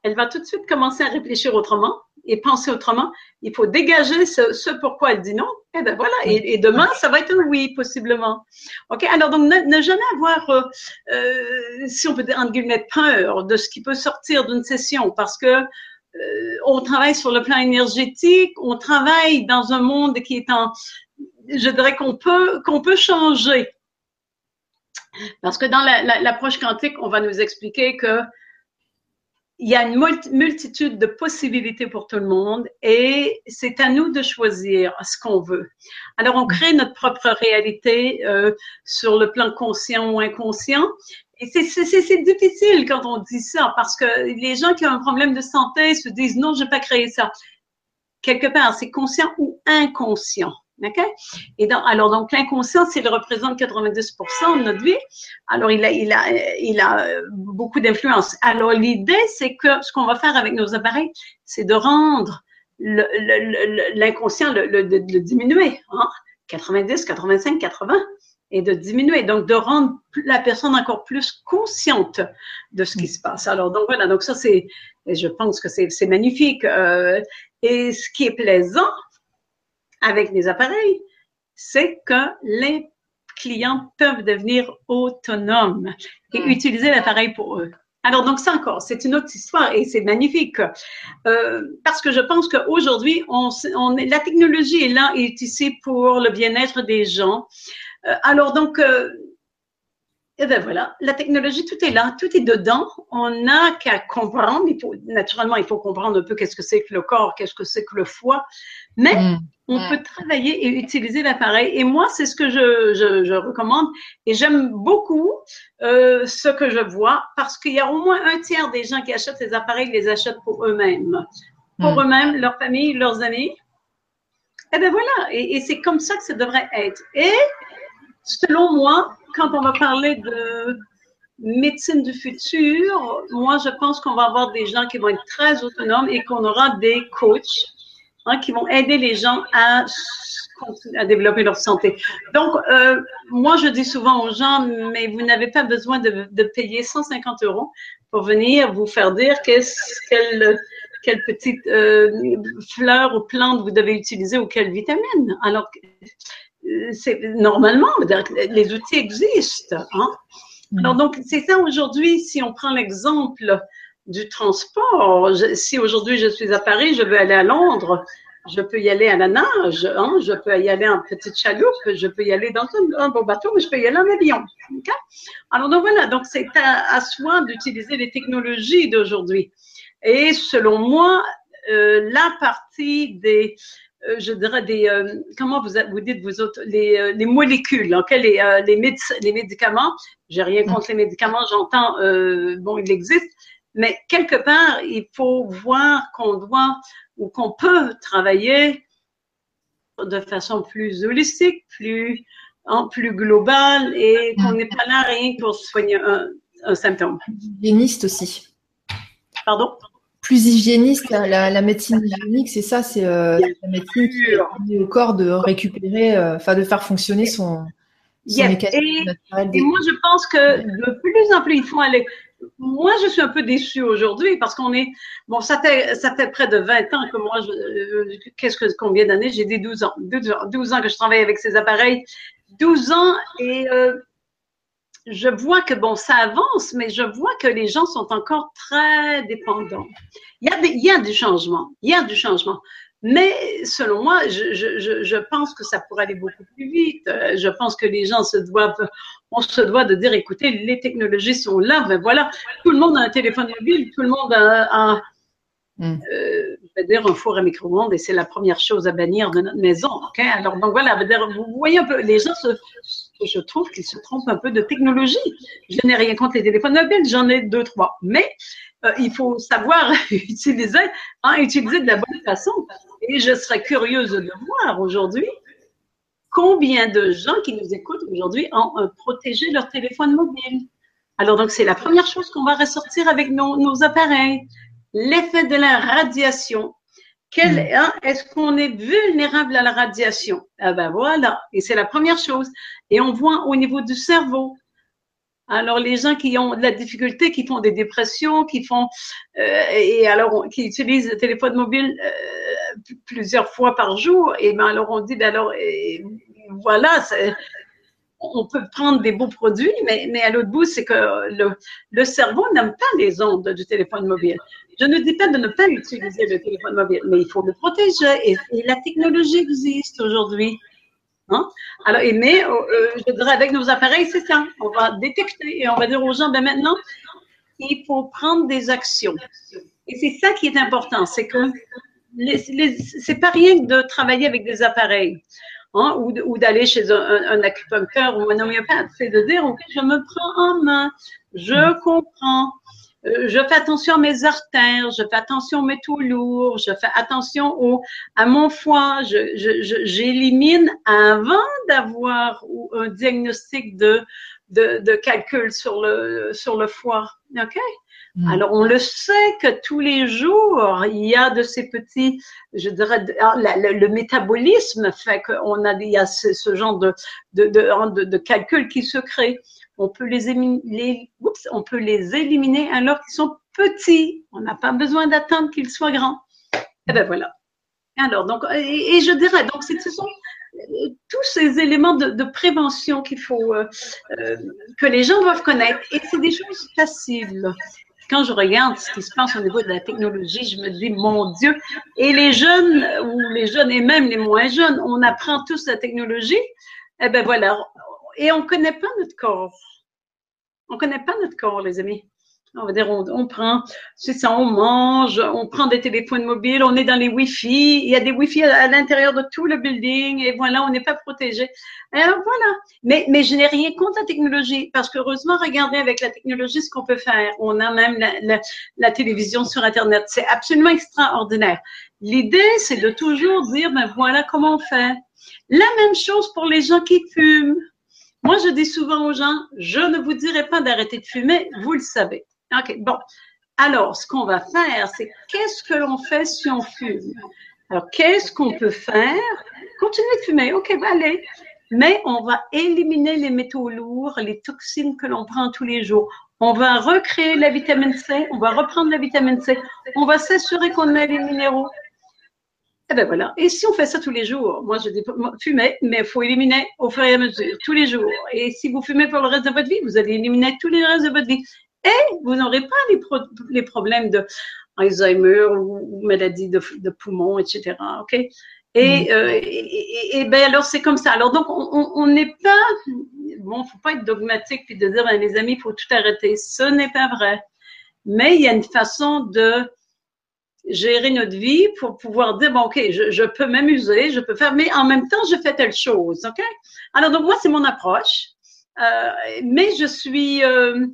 elle va tout de suite commencer à réfléchir autrement et penser autrement. Il faut dégager ce, pourquoi elle dit non. Et eh ben voilà. Et, demain, ça va être un oui, possiblement. OK? Alors, donc, ne, jamais avoir, euh, euh, si on peut dire, entre guillemets, peur de ce qui peut sortir d'une session parce que euh, on travaille sur le plan énergétique, on travaille dans un monde qui est en, je dirais qu'on peut, qu'on peut changer. Parce que dans l'approche quantique, on va nous expliquer que il y a une multitude de possibilités pour tout le monde et c'est à nous de choisir ce qu'on veut. Alors, on crée notre propre réalité euh, sur le plan conscient ou inconscient. Et c'est difficile quand on dit ça parce que les gens qui ont un problème de santé se disent non, je n'ai pas créé ça. Quelque part, c'est conscient ou inconscient. Et alors, donc, l'inconscient, s'il représente 90% de notre vie, alors il a, il a, il a euh, beaucoup d'influence. Alors, l'idée, c'est que ce qu'on va faire avec nos appareils, c'est de rendre l'inconscient, le, le, le, le, diminuer, hein? 90, 85, 80, et de diminuer, donc de rendre la personne encore plus consciente de ce qui se passe. Alors, donc voilà, donc ça, c'est, je pense que c'est magnifique. Euh, et ce qui est plaisant, avec des appareils, c'est que les clients peuvent devenir autonomes et hmm. utiliser l'appareil pour eux. Alors donc ça encore, c'est une autre histoire et c'est magnifique euh, parce que je pense qu'aujourd'hui, on, on, la technologie est là et est ici pour le bien-être des gens. Euh, alors donc, euh, et ben voilà, la technologie, tout est là, tout est dedans. On n'a qu'à comprendre. Il faut, naturellement, il faut comprendre un peu qu'est-ce que c'est que le corps, qu'est-ce que c'est que le foie. Mais hmm. on peut travailler et utiliser l'appareil. Et moi, c'est ce que je, je, je, recommande. Et j'aime beaucoup euh, ce que je vois parce qu'il y a au moins un tiers des gens qui achètent ces appareils, les achètent pour eux-mêmes. Pour hmm. eux-mêmes, leur famille, leurs amis. Et ben voilà. Et, et c'est comme ça que ça devrait être. Et selon moi, quand on va parler de médecine du futur, moi, je pense qu'on va avoir des gens qui vont être très autonomes et qu'on aura des coachs hein, qui vont aider les gens à développer leur santé. Donc, euh, moi, je dis souvent aux gens, mais vous n'avez pas besoin de, payer 150 euros pour venir vous faire dire quelle, petite euh, fleur ou plante vous devez utiliser ou quelle vitamine. Alors, c'est normalement, les outils existent. Hein? Mm. Alors, donc, c'est ça aujourd'hui, si on prend l'exemple du transport, si aujourd'hui je suis à Paris, je veux aller à Londres, je peux y aller à la nage, hein, je peux y aller en petite chaloupe, je peux y aller dans un, beau bateau, mais je peux y aller en avion. Alors donc voilà, donc c'est à, soi d'utiliser les technologies d'aujourd'hui. Et selon moi, euh, la partie des, euh, je dirais des, euh, comment vous, vous dites vous autres, les, les molécules, okay, les, les, les médicaments. J'ai rien contre les médicaments, j'entends, bon, il existe, mais quelque part, il faut voir qu'on doit ou qu'on peut travailler de façon plus holistique, plus, en plus globale et qu'on n'est pas là rien pour soigner un, un symptôme. Hygiéniste aussi. Pardon? Plus hygiéniste, la, médecine hygiénique, c'est ça, c'est euh, la médecine qui permet au corps de récupérer, euh, enfin de faire fonctionner son, son mécanisme naturel. Et moi, je pense que de plus en plus, il faut aller moi, je suis un peu déçue aujourd'hui parce qu'on est, bon, ça fait, ça fait près de 20 ans que moi, euh, qu'est-ce que, combien d'années? J'ai dit 12 ans. 12 ans, que je travaille avec ces appareils. 12 ans et euh, je vois que, bon, ça avance, mais je vois que les gens sont encore très dépendants. Il y a, des, il y a du changement. Il y a du changement. Mais selon moi, je, je, je, pense que ça pourrait aller beaucoup plus vite. Euh, je pense que les gens se doivent, on se doit de dire, écoutez, les technologies sont là, ben voilà, tout le monde a un téléphone mobile, tout le monde a, a mm. euh, dire un four à micro-ondes et c'est la première chose à bannir de notre maison. ok? Alors donc voilà, vous voyez un peu, les gens se, je trouve qu'ils se trompent un peu de technologie. Je n'ai rien contre les téléphones mobiles, j'en ai deux, trois. Mais euh, il faut savoir utiliser, hein, utiliser de la bonne façon. Et je serais curieuse de voir aujourd'hui combien de gens qui nous écoutent aujourd'hui ont euh, protégé leur téléphone mobile. Alors donc c'est la première chose qu'on va ressortir avec nos, nos appareils. L'effet de la radiation. Hmm. hein, est-ce qu'on est vulnérable à la radiation? Ah ben voilà, et c'est la première chose. Et on voit au niveau du cerveau, alors les gens qui ont de la difficulté, qui font des dépressions, qui font euh, et alors qui utilisent le téléphone mobile euh, plusieurs fois par jour, et ben alors on dit ben alors et, voilà, on peut prendre des beaux produits, mais, mais à l'autre bout, c'est que le, le cerveau n'aime pas les ondes du téléphone mobile. Je ne dis pas de ne pas utiliser le téléphone mobile, mais il faut le protéger et, et la technologie existe aujourd'hui. Hein? Alors, mais euh, euh, je dirais avec nos appareils, c'est ça. On va détecter et on va dire aux gens, ben maintenant, il faut prendre des actions. Et c'est ça qui est important, c'est que c'est pas rien de travailler avec des appareils. Hein, ou, ou d'aller chez un, un, acupuncteur ou un homéopathe, c'est de dire, OK, je me prends en main, je comprends, euh, je fais attention à mes artères, je fais attention à mes tout lourds, je fais attention au, à mon foie, j'élimine je, avant d'avoir un diagnostic de, de, de, calcul sur le, sur le foie. OK? Mm. Alors, on le sait que tous les jours, il y a de ces petits, je dirais, ah, le, métabolisme fait qu'on a, il y a ce, ce genre de, de, de, de, calcul qui se crée on peut les, éliminer, on peut les éliminer alors qu'ils sont petits. On n'a pas besoin d'attendre qu'ils soient grands. Et eh ben voilà. Alors, donc, et, je dirais, donc, ce sont euh, tous ces éléments de, prévention qu'il faut, euh, euh, que les gens doivent connaître. Et c'est des choses faciles. Quand je regarde ce qui se passe au niveau de la technologie, je me dis, mon Dieu, et les jeunes, ou les jeunes et même les moins jeunes, on apprend tous la technologie. Eh ben voilà, et on ne connaît pas notre corps. On ne connaît pas notre corps, les amis. On va dire, on, prend, c'est ça, on mange, on prend des téléphones mobiles, on est dans les Wi-Fi, il y a des Wi-Fi à, l'intérieur de tout le building, et voilà, on n'est pas protégé. Alors voilà. Mais, je n'ai rien contre la technologie, parce qu'heureusement, regardez avec la technologie ce qu'on peut faire. On a même la, la télévision sur Internet. C'est absolument extraordinaire. L'idée, c'est de toujours dire, ben voilà comment on fait. La même chose pour les gens qui fument. Moi, je dis souvent aux gens, je ne vous dirai pas d'arrêter de fumer, vous le savez. OK, bon. Alors, ce qu'on va faire, c'est qu'est-ce que l'on fait si on fume? Alors, qu'est-ce qu'on peut faire? Continuez de fumer. OK, bah, allez. Mais on va éliminer les métaux lourds, les toxines que l'on prend tous les jours. On va recréer la vitamine C, on va reprendre la vitamine C, on va s'assurer qu'on a les minéraux. Et eh ben voilà. Et si on fait ça tous les jours, moi je dis fumer, mais il faut éliminer au fur et à mesure, tous les jours. Et si vous fumez pour le reste de votre vie, vous allez éliminer tous les restes de votre vie. Et vous n'aurez pas les, les problèmes de Alzheimer ou, maladie de, de poumon, etc. OK? Et, mm. euh, et, ben alors c'est comme ça. Alors donc on n'est pas bon, faut pas être dogmatique puis de dire ben, les amis, il faut tout arrêter. Ce n'est pas vrai. Mais il y a une façon de gérer notre vie pour pouvoir dire bon ok, je, je peux m'amuser, je peux faire, mais en même temps je fais telle chose, ok? Alors donc moi c'est mon approche, euh, mais je suis euh,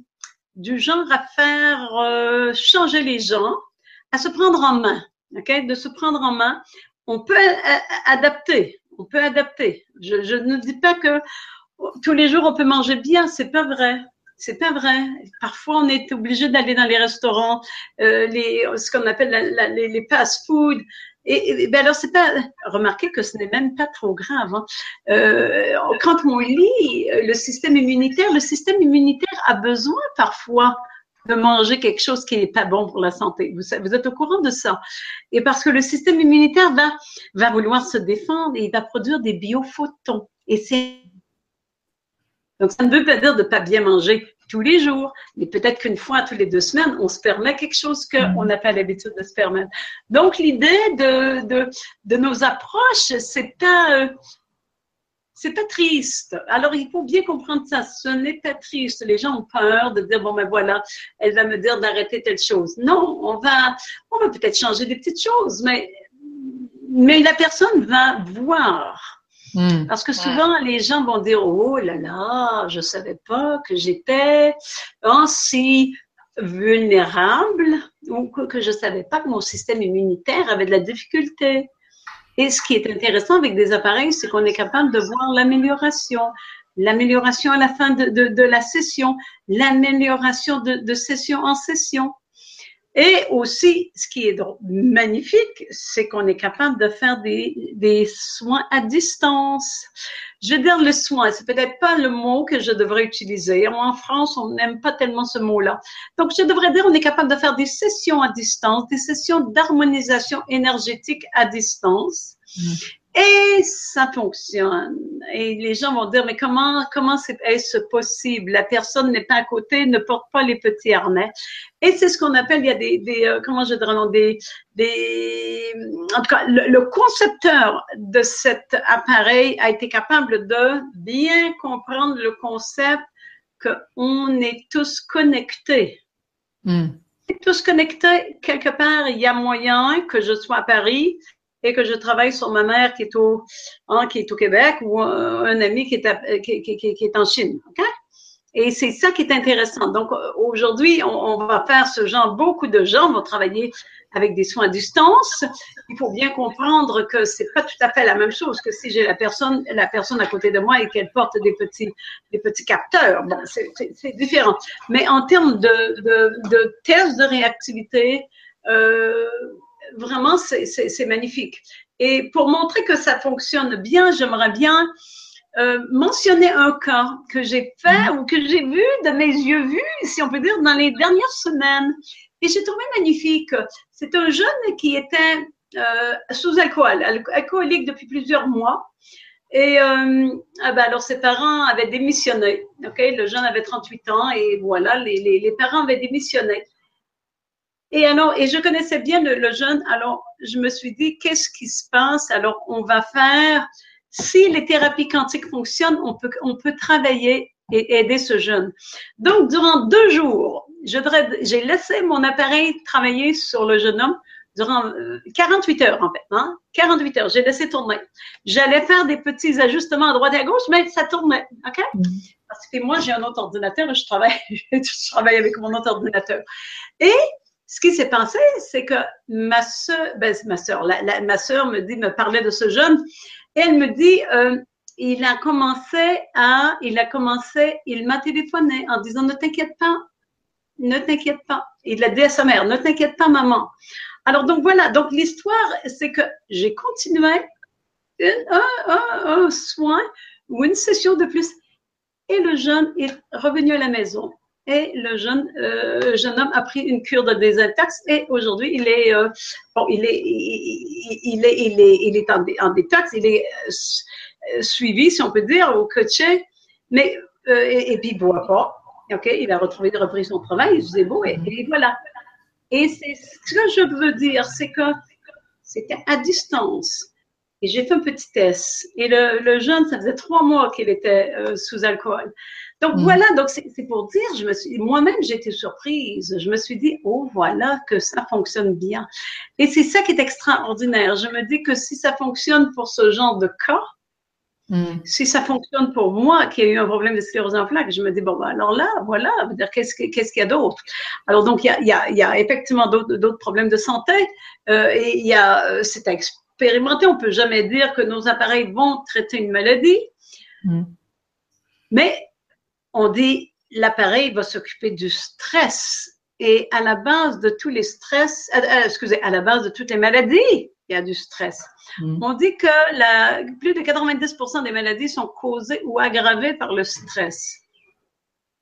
du genre à faire euh, changer les gens, à se prendre en main, ok, de se prendre en main on peut adapter, on peut adapter. Je, ne dis pas que tous les jours on peut manger bien, c'est pas vrai. C'est pas vrai. Parfois, on est obligé d'aller dans les restaurants, euh, les, ce qu'on appelle les, les fast-food. Et, ben alors, c'est pas. Remarquez que ce n'est même pas trop grave. Hein. Euh, quand on lit le système immunitaire, le système immunitaire a besoin parfois de manger quelque chose qui n'est pas bon pour la santé. Vous, vous, êtes au courant de ça. Et parce que le système immunitaire va, va vouloir se défendre et il va produire des biophotons. Et c'est donc, ça ne veut pas dire de ne pas bien manger tous les jours, mais peut-être qu'une fois tous les deux semaines, on se permet quelque chose qu'on n'a pas l'habitude de se permettre. Donc, l'idée de, de, de, nos approches, c'est pas, euh, c'est pas triste. Alors, il faut bien comprendre ça. Ce n'est pas triste. Les gens ont peur de dire, bon, ben voilà, elle va me dire d'arrêter telle chose. Non, on va, on va peut-être changer des petites choses, mais, mais la personne va voir. Hmm. Parce que souvent, les gens vont dire, oh là là, je savais pas que j'étais ainsi vulnérable ou que je savais pas que mon système immunitaire avait de la difficulté. Et ce qui est intéressant avec des appareils, c'est qu'on est capable de voir l'amélioration, l'amélioration à la fin de, la session, l'amélioration de, session en session. Et aussi, ce qui est magnifique, c'est qu'on est capable de faire des, des, soins à distance. Je veux dire le soin, c'est peut-être pas le mot que je devrais utiliser. En France, on n'aime pas tellement ce mot-là. Donc, je devrais dire, on est capable de faire des sessions à distance, des sessions d'harmonisation énergétique à distance. Mm. Et ça fonctionne. Et les gens vont dire, mais comment, comment est-ce possible? La personne n'est pas à côté, ne porte pas les petits harnais. Et c'est ce qu'on appelle, il y a des, des euh, comment je dirais, des, des, en tout cas, le, concepteur de cet appareil a été capable de bien comprendre le concept qu'on est tous connectés. Mm. Tous connectés, quelque part, il y a moyen que je sois à Paris, et que je travaille sur ma mère qui est au, hein, qui est au Québec ou un, ami qui est, qui, qui, qui, est en Chine. OK? Et c'est ça qui est intéressant. Donc, aujourd'hui, on, on, va faire ce genre, beaucoup de gens vont travailler avec des soins à distance. Il faut bien comprendre que c'est pas tout à fait la même chose que si j'ai la personne, la personne à côté de moi et qu'elle porte des petits, des petits capteurs. Bon, c'est différent. Mais en termes de, de, de tests de réactivité, euh, vraiment, c'est magnifique. Et pour montrer que ça fonctionne bien, j'aimerais bien euh, mentionner un cas que j'ai fait ou que j'ai vu de mes yeux vus, si on peut dire, dans les dernières semaines. Et j'ai trouvé magnifique. C'est un jeune qui était euh, sous alcool, alcoolique depuis plusieurs mois. Et euh, ah ben alors ses parents avaient démissionné. Ok, le jeune avait 38 ans et voilà, les, les, les parents avaient démissionné. Et alors, et je connaissais bien le, jeune, alors je me suis dit, qu'est-ce qui se passe? Alors, on va faire, si les thérapies quantiques fonctionnent, on peut, on peut travailler et aider ce jeune. Donc, durant deux jours, j'ai laissé mon appareil travailler sur le jeune homme durant 48 euh, heures, en fait. Hein? 48 heures, j'ai laissé tourner. J'allais faire des petits ajustements à droite et à gauche, mais ça tournait. OK? Mm. Parce que moi, j'ai un autre ordinateur et je travaille, je travaille avec mon autre ordinateur. Et ce qui s'est passé, c'est que ma soeur, ben, ma soeur, me dit, me parlait de ce jeune, et elle me dit, euh, il a commencé à, il a commencé, il m'a téléphoné en disant ne t'inquiète pas, ne t'inquiète pas. Il a dit à sa mère, ne t'inquiète pas, maman. Alors, donc voilà, donc l'histoire, c'est que j'ai continué un, un, soin ou une session de plus et le jeune est revenu à la maison. Et le jeune, euh, jeune homme a pris une cure de désintox et aujourd'hui il est euh, bon, il est il, est il est il est en, en détox, il est euh, suivi si on peut dire ou coaché, mais et, puis il boit pas. Ok, il a retrouvé repris son travail, il faisait beau et, et voilà. Et c'est ce que je veux dire, c'est que c'était à distance. Et j'ai fait un petit test. Et le, le jeune, ça faisait trois mois qu'il était euh, sous alcool. Donc mm. voilà, donc c'est pour dire, je me suis, moi-même j'étais surprise. Je me suis dit, oh voilà que ça fonctionne bien. Et c'est ça qui est extraordinaire. Je me dis que si ça fonctionne pour ce genre de cas, Mm. Si ça fonctionne pour moi, qui a eu un problème de sclérose en plaques, je me dis, bon, ben, alors là, voilà, qu'est-ce qu'il y a d'autre? Alors, donc, il y a, y a, y a effectivement d'autres problèmes de santé. Euh, et il y a, euh, c'est expérimenté. On peut jamais dire que nos appareils vont traiter une maladie. Mm. Mais on dit, l'appareil va s'occuper du stress. Et à la base de tous les stress, euh, excusez, à la base de toutes les maladies, il y a du stress. Mm. On dit que la, plus de 90% des maladies sont causées ou aggravées par le stress.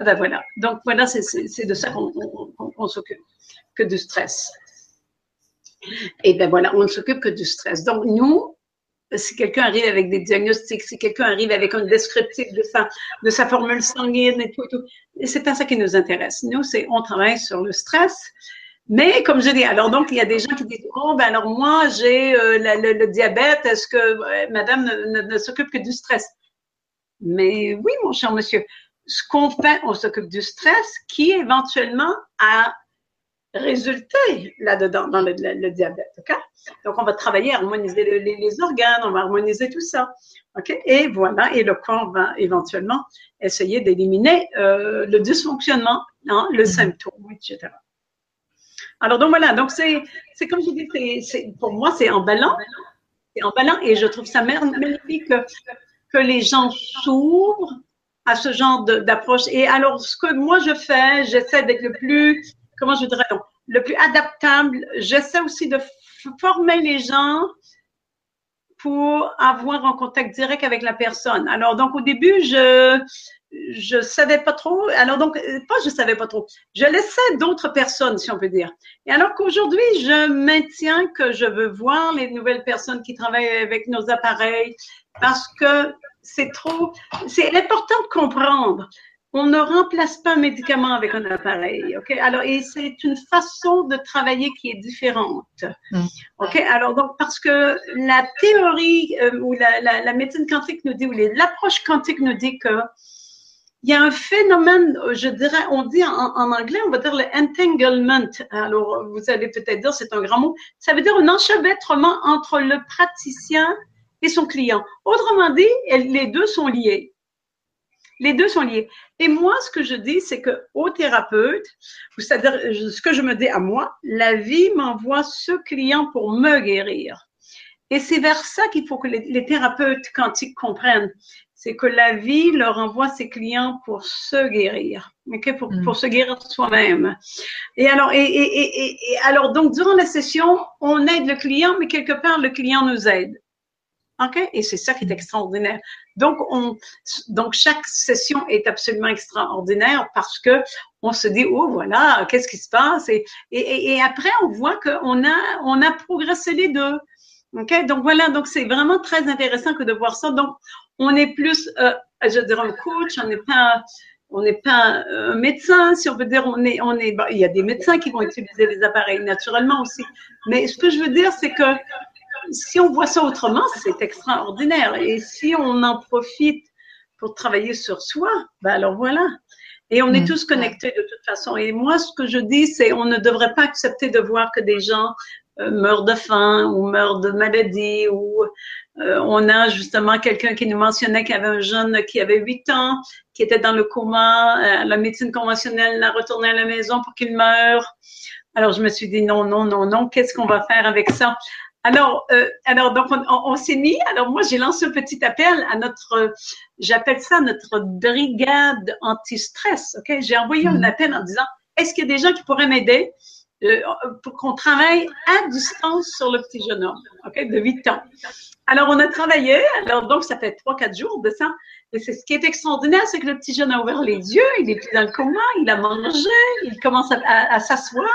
Ben voilà. Donc voilà, c'est de ça qu'on s'occupe, que du stress. Et ben voilà, on ne s'occupe que du stress. Donc nous, si quelqu'un arrive avec des diagnostics, si quelqu'un arrive avec un descriptif de sa, de sa formule sanguine et tout, et tout c'est pas ça qui nous intéresse. Nous, c'est on travaille sur le stress mais comme je dis, alors donc il y a des gens qui disent oh ben alors moi j'ai euh, le, diabète, est-ce que Madame ne, s'occupe que du stress? Mais oui, mon cher monsieur, ce qu'on fait, on s'occupe du stress qui éventuellement a résulté là-dedans dans le, diabète, ok? Donc on va travailler à harmoniser les, organes, on va harmoniser tout ça, ok? Et voilà, et le corps va éventuellement essayer d'éliminer euh, le dysfonctionnement, hein, le mm-hmm. symptôme, etc. Alors, donc voilà, donc c'est, comme je dis, c'est, pour moi, c'est emballant. C'est emballant et je trouve ça magnifique que, que les gens s'ouvrent à ce genre d'approche. Et alors, ce que moi je fais, j'essaie d'être le plus, comment je dirais, le plus adaptable. J'essaie aussi de former les gens pour avoir un contact direct avec la personne. Alors, donc, au début, je, je savais pas trop. Alors donc, euh, pas je savais pas trop. Je laissais d'autres personnes, si on peut dire. Et alors qu'aujourd'hui, je maintiens que je veux voir les nouvelles personnes qui travaillent avec nos appareils parce que c'est trop. C'est important de comprendre. On ne remplace pas un médicament avec un appareil, ok? Alors, et c'est une façon de travailler qui est différente, mm. ok? Alors donc, parce que la théorie euh, ou la, la, la, médecine quantique nous dit ou l'approche quantique nous dit que il y a un phénomène, je dirais, on dit en, anglais, on va dire le entanglement. Alors, vous allez peut-être dire, c'est un grand mot. Ça veut dire un enchevêtrement entre le praticien et son client. Autrement dit, les deux sont liés. Les deux sont liés. Et moi, ce que je dis, c'est que au thérapeute, c'est-à-dire ce que je me dis à moi, la vie m'envoie ce client pour me guérir. Et c'est vers ça qu'il faut que les, les thérapeutes quantiques comprennent c'est que la vie leur envoie ses clients pour se guérir, ok, pour, mm. pour se guérir soi-même. Et alors, et, et, et, alors, donc, durant la session, on aide le client, mais quelque part, le client nous aide. OK? Et c'est ça qui est extraordinaire. Donc, on, donc, chaque session est absolument extraordinaire parce que on se dit, oh, voilà, qu'est-ce qui se passe? Et, et, et après, on voit qu'on a, on a progressé les deux. OK? Donc, voilà. Donc, c'est vraiment très intéressant que de voir ça. Donc, on est plus, euh, je dirais, un coach, on n'est pas, on n'est pas un médecin, si on veut dire, on est, on est, il y a des médecins qui vont utiliser des appareils naturellement aussi. Mais ce que je veux dire, c'est que si on voit ça autrement, c'est extraordinaire. Et si on en profite pour travailler sur soi, ben alors voilà. Et on est mm. tous connectés de toute façon. Et moi, ce que je dis, c'est on ne devrait pas accepter de voir que des gens euh, meurent de faim ou meurent de maladie ou euh, on a justement quelqu'un qui nous mentionnait qu'il y avait un jeune qui avait 8 ans, qui était dans le coma. Euh, la médecine conventionnelle l'a retourné à la maison pour qu'il meure. Alors, je me suis dit non, non, non, non, qu'est-ce qu'on va faire avec ça? Alors, euh, alors donc on, s'est mis. Alors moi, j'ai lancé un petit appel à notre, j'appelle ça notre brigade anti-stress. Ok, j'ai envoyé un mhm. appel en disant, est-ce qu'il y a des gens qui pourraient m'aider euh, pour qu'on travaille à distance sur le petit jeune homme, ok, de 8 ans. Alors, on a travaillé. Alors, donc, ça fait 3-4 jours de ça. Et c'est ce qui est extraordinaire, c'est que le petit jeune a ouvert les yeux, il est plus dans le coma, il a mangé, il commence à, s'asseoir,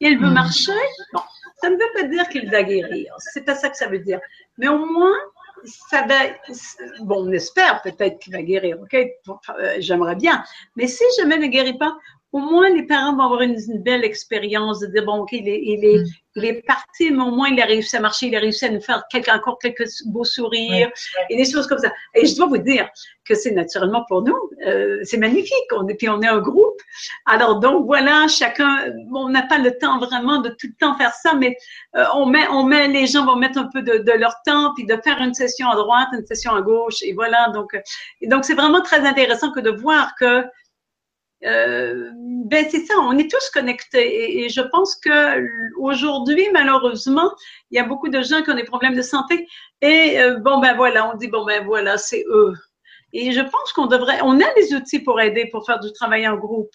il veut mhm. marcher. Bon, ça ne veut pas dire qu'il va guérir. C'est pas ça que ça veut dire. Mais au moins, ça va, bon, on espère peut-être qu'il va guérir, ok? Euh, j'aimerais bien. Mais si jamais il ne guérit pas, au moins les parents vont avoir une, belle expérience de dire, bon, ok, il est, il, est, mm. il est parti, mais au moins il a réussi à marcher, il a réussi à nous faire quelques, encore quelques beaux sourires et des choses comme ça. Et je dois vous dire que c'est naturellement pour nous, euh, c'est magnifique. On est, puis on est un groupe. Alors donc voilà, chacun, on n'a pas le temps vraiment de tout le temps faire ça, mais euh, on met, on met, les gens vont mettre un peu de, de, leur temps, puis de faire une session à droite, une session à gauche, et voilà. Donc, et donc c'est vraiment très intéressant que de voir que euh, ben c'est ça, on est tous connectés et, je pense que aujourd'hui malheureusement, il y a beaucoup de gens qui ont des problèmes de santé et euh, bon ben voilà, on dit bon ben voilà, c'est eux. Et je pense qu'on devrait, on a des outils pour aider, pour faire du travail en groupe.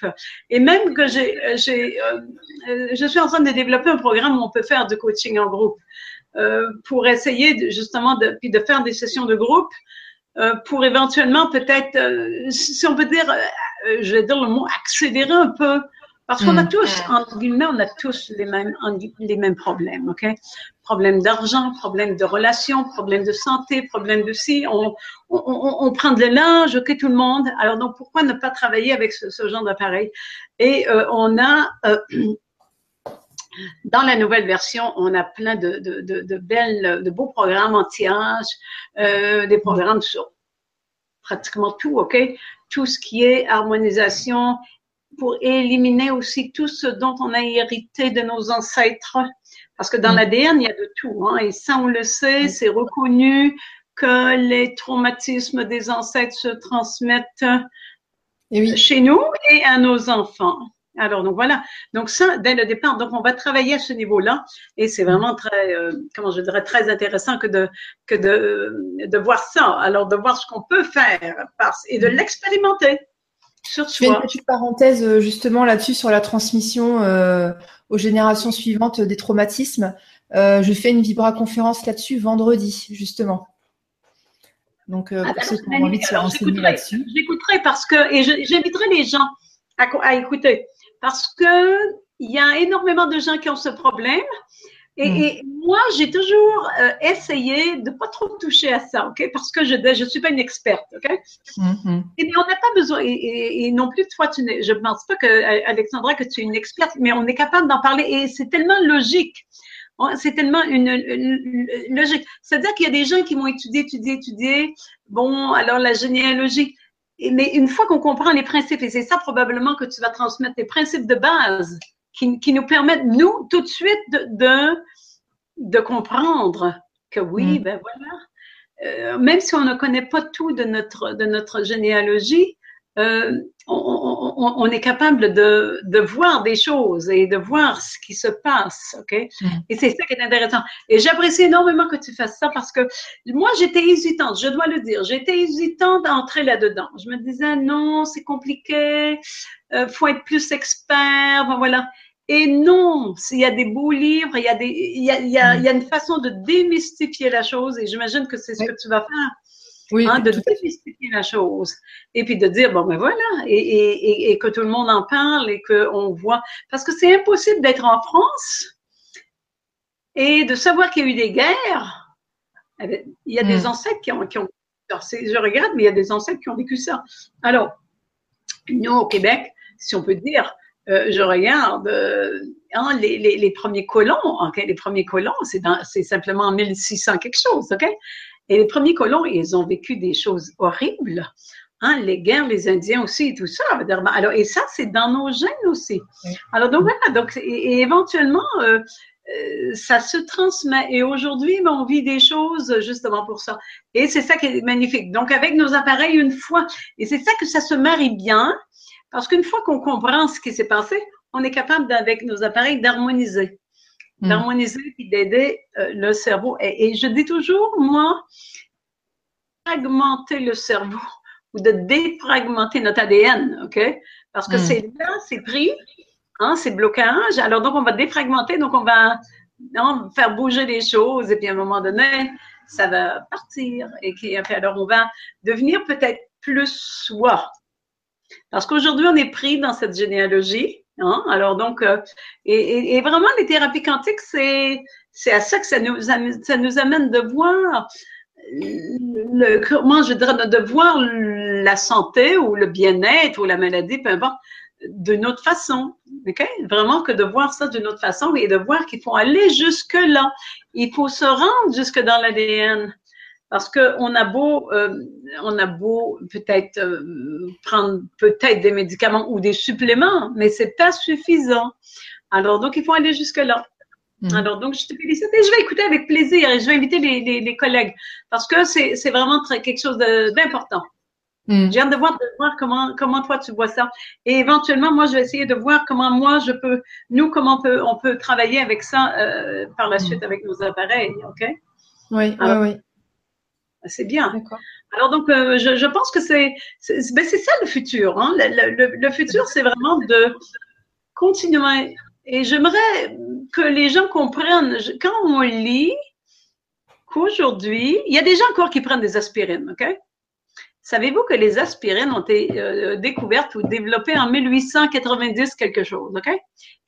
Et même que j'ai, j'ai, euh, je suis en train de développer un programme où on peut faire du coaching en groupe pour essayer justement de, puis de faire des sessions de groupe pour éventuellement peut-être, si on peut dire, euh, je vais dire le mot, accélérer un peu. Parce qu'on a mm. tous, entre guillemets, on a tous les mêmes, les mêmes problèmes, OK? Problème d'argent, problème de relations, problème de santé, problème de si, on, on, on, prend de l'élan, OK, tout le monde. Alors donc, pourquoi ne pas travailler avec ce, ce genre d'appareil? Et euh, on a, euh, dans la nouvelle version, on a plein de, de, de, de belles, de beaux programmes anti-âge, euh, des programmes sur pratiquement tout, OK? Tout ce qui est harmonisation pour éliminer aussi tout ce dont on a hérité de nos ancêtres. Parce que dans mm. l'ADN, il y a de tout. Hein? Et ça, on le sait, mm. c'est reconnu que les traumatismes des ancêtres se transmettent chez nous et à nos enfants. Alors, donc voilà. Donc ça, dès le départ, donc on va travailler à ce niveau-là et c'est vraiment très, euh, comment je dirais, très intéressant que de, que de, de voir ça. Alors, de voir ce qu'on peut faire et de l'expérimenter sur soi. Je fais une petite parenthèse euh, justement là-dessus sur la transmission euh, aux générations suivantes des traumatismes. je fais une vibra-conférence là-dessus vendredi, justement. Donc, ah, pour ceux qui ont envie de se renseigner là-dessus. J'écouterai parce que, et j'inviterai les gens à, à écouter parce que il y a énormément de gens qui ont ce problème. Et, mm. moi, j'ai toujours euh, essayé de pas trop toucher à ça, ok? Parce que je je suis pas une experte, ok? Mm-hmm. Et on n'a pas besoin. Et, non plus, toi, tu je ne pense pas que Alexandra que tu es une experte, mais on est capable d'en parler. Et c'est tellement logique. C'est tellement une, une logique. C'est-à-dire qu'il y a des gens qui vont étudier, étudier, étudier. Bon, alors la généalogie mais une fois qu'on comprend les principes, et c'est ça probablement que tu vas transmettre, les principes de base qui, qui nous permettent, nous, tout de suite, de, de, comprendre que oui, mm. ben voilà, euh, même si on ne connaît pas tout de notre, de notre généalogie, euh, on, on, on, est capable de, de, voir des choses et de voir ce qui se passe, ok? Mm. Et c'est ça qui est intéressant. Et j'apprécie énormément que tu fasses ça parce que moi j'étais hésitante, je dois le dire, j'étais hésitante d'entrer là-dedans. Je me disais non, c'est compliqué, euh, faut être plus expert, voilà. Et non, il y a des beaux livres, il y a des, il y a, il y a, il y a une façon de démystifier la chose et j'imagine que c'est ce que tu vas faire oui, hein, de démystifier la chose. Et puis de dire, bon, ben voilà, et, et, et que tout le monde en parle et qu'on voit. Parce que c'est impossible d'être en France et de savoir qu'il y a eu des guerres. Eh ben, il y a des hmm. ancêtres qui ont, qui ont je regrette, mais il y a des ancêtres qui ont vécu ça. Alors, nous, au Québec, si on peut dire, euh, je regarde euh, hein, les, les, les, premiers colons, okay? les premiers colons, c'est simplement en 1600 quelque chose, ok? Et les premiers colons, ils ont vécu des choses horribles. Hein, les guerres, les Indiens aussi, et tout ça. Alors, et ça, c'est dans nos gènes aussi. Alors, donc voilà, donc, et, éventuellement, euh, euh, ça se transmet. Et aujourd'hui, ben, on vit des choses justement pour ça. Et c'est ça qui est magnifique. Donc, avec nos appareils, une fois, et c'est ça que ça se marie bien, parce qu'une fois qu'on comprend ce qui s'est passé, on est capable, avec nos appareils, d'harmoniser. D'harmoniser et d'aider euh, le cerveau. Et, je dis toujours, moi, fragmenter le cerveau ou de défragmenter notre ADN, OK? Parce que mm. c'est là, c'est pris, hein, c'est blocage. Alors donc, on va défragmenter, donc on va non, faire bouger les choses et puis à un moment donné, ça va partir. Et qui, alors on va devenir peut-être plus soi. Parce qu'aujourd'hui, on est pris dans cette généalogie. Hein? Alors donc, euh, et, vraiment, les thérapies quantiques, c'est c'est à ça que ça nous, ça nous amène de voir le, comment je dirais, de voir la santé ou le bien-être ou la maladie, peu importe, d'une autre façon. ok? Vraiment que de voir ça d'une autre façon et de voir qu'il faut aller jusque-là. Il faut se rendre jusque dans l'ADN. Parce qu'on a beau, euh, on a beau peut-être euh, prendre peut-être des médicaments ou des suppléments, mais c'est pas suffisant. Alors donc il faut aller jusque là. Mm. Alors donc je te félicite et je vais écouter avec plaisir et je vais inviter les, les, les collègues parce que c'est, c'est vraiment très, quelque chose d'important. Mm. J'ai hâte de voir, de voir comment, comment toi tu vois ça. Et éventuellement, moi, je vais essayer de voir comment moi je peux, nous, comment on peut, on peut travailler avec ça euh, par la mm. suite avec nos appareils, OK? Oui, oui, oui. C'est bien. Alors donc, euh, je, je, pense que c'est c'est ben ça le futur. Hein? Le, le, le, futur, c'est vraiment de continuer. Et j'aimerais que les gens comprennent, quand on lit qu'aujourd'hui, il y a des gens encore qui prennent des aspirines, OK? Savez-vous que les aspirines ont été euh, découvertes ou développées en 1890 quelque chose, OK?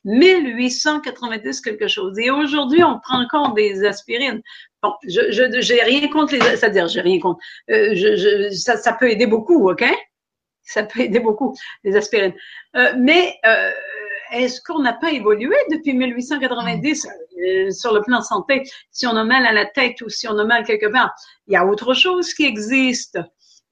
1890 quelque chose. Et aujourd'hui, on prend encore des aspirines. Bon, je je j'ai rien contre les, c'est-à-dire j'ai rien contre. Euh, je, je, ça, ça peut aider beaucoup, ok? Ça peut aider beaucoup les aspirines. Euh, mais euh, est-ce qu'on n'a pas évolué depuis 1890 euh, sur le plan santé Si on a mal à la tête ou si on a mal quelque part, il y a autre chose qui existe.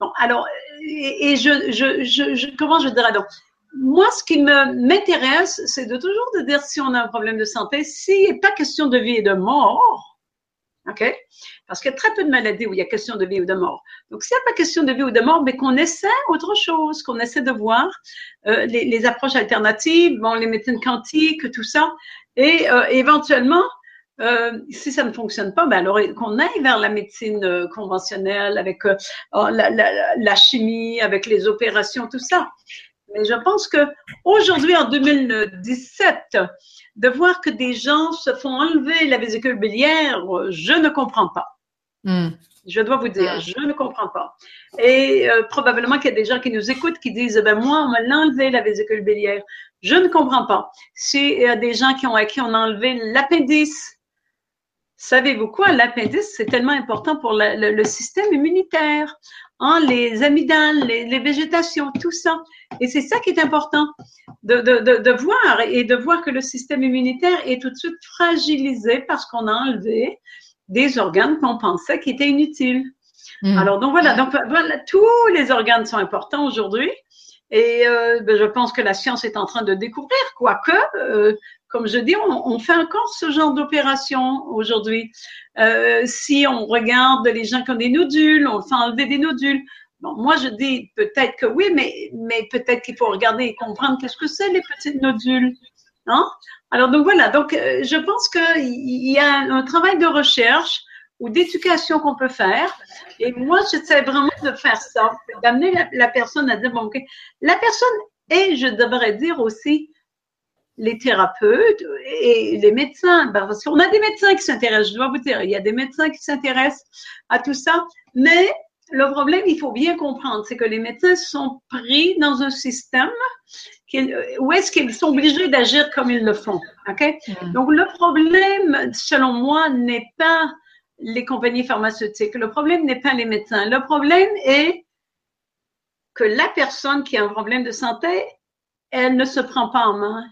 Bon, alors et, et je, je, je, comment je dirais donc? Moi, ce qui m'intéresse, c'est de toujours de dire si on a un problème de santé, s'il n'est pas question de vie et de mort, OK? Parce qu'il y a très peu de maladies où il y a question de vie ou de mort. Donc, s'il n'y a pas question de vie ou de mort, mais qu'on essaie autre chose, qu'on essaie de voir euh, les, les, approches alternatives, bon, les médecines quantiques, tout ça, et euh, éventuellement, euh, si ça ne fonctionne pas, ben alors qu'on aille vers la médecine euh, conventionnelle avec euh, oh, la, la, la, chimie, avec les opérations, tout ça. Mais je pense que aujourd'hui, en 2017, de voir que des gens se font enlever la vésicule biliaire, je ne comprends pas. Hmm. Je dois vous dire, je ne comprends pas. Et euh, probablement qu'il y a des gens qui nous écoutent qui disent, ben moi, on m'a enlevé la vésicule biliaire. Je ne comprends pas. S'il y a des gens qui ont, à qui on a enlevé l'appendice, savez-vous quoi? L'appendice, c'est tellement important pour le, le, système immunitaire. Hein, les amygdales, les, les, végétations, tout ça. Et c'est ça qui est important de, de, de, de, voir et de voir que le système immunitaire est tout de suite fragilisé parce qu'on a enlevé des organes qu'on pensait qui étaient inutiles. Mmh. Alors donc voilà, donc voilà, tous les organes sont importants aujourd'hui. Et euh, ben, je pense que la science est en train de découvrir, quoique, euh, comme je dis, on, on, fait encore ce genre d'opération aujourd'hui. Euh, si on regarde les gens qui ont des nodules, on fait enlever des nodules. Bon, moi, je dis peut-être que oui, mais, mais peut-être qu'il faut regarder et comprendre qu'est-ce que c'est les petites nodules. Hein? Alors, donc voilà. Donc, euh, je pense qu'il y a un travail de recherche ou d'éducation qu'on peut faire. Et moi, j'essaie vraiment de faire ça, d'amener la, personne à dire, bon, OK, la personne et je devrais dire aussi les thérapeutes et les médecins. Parce qu'on a des médecins qui s'intéressent, je dois vous dire, il y a des médecins qui s'intéressent à tout ça, mais le problème, il faut bien comprendre, c'est que les médecins sont pris dans un système où est-ce qu'ils sont obligés d'agir comme ils le font. Mm. Donc, le problème, selon moi, n'est pas les compagnies pharmaceutiques. Le problème n'est pas les médecins. Le problème est que la personne qui a un problème de santé, elle ne se prend pas en main.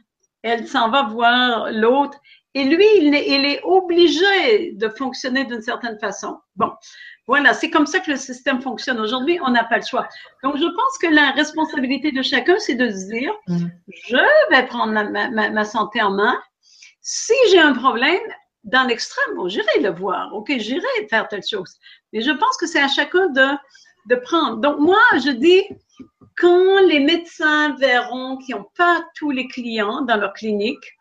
Elle s'en va voir l'autre. Et lui, il est, il est obligé de fonctionner d'une certaine façon. Bon, voilà, c'est comme ça que le système fonctionne aujourd'hui. On n'a pas le choix. Donc, je pense que la responsabilité de chacun, c'est de se dire, mm. je vais prendre ma, ma, ma santé en main. Si j'ai un problème, dans l'extrême, bon, j'irai le voir. OK, j'irai faire telle chose. Mais je pense que c'est à chacun de, de prendre. Donc, moi, je dis, quand les médecins verront qu'ils n'ont pas tous les clients dans leur clinique,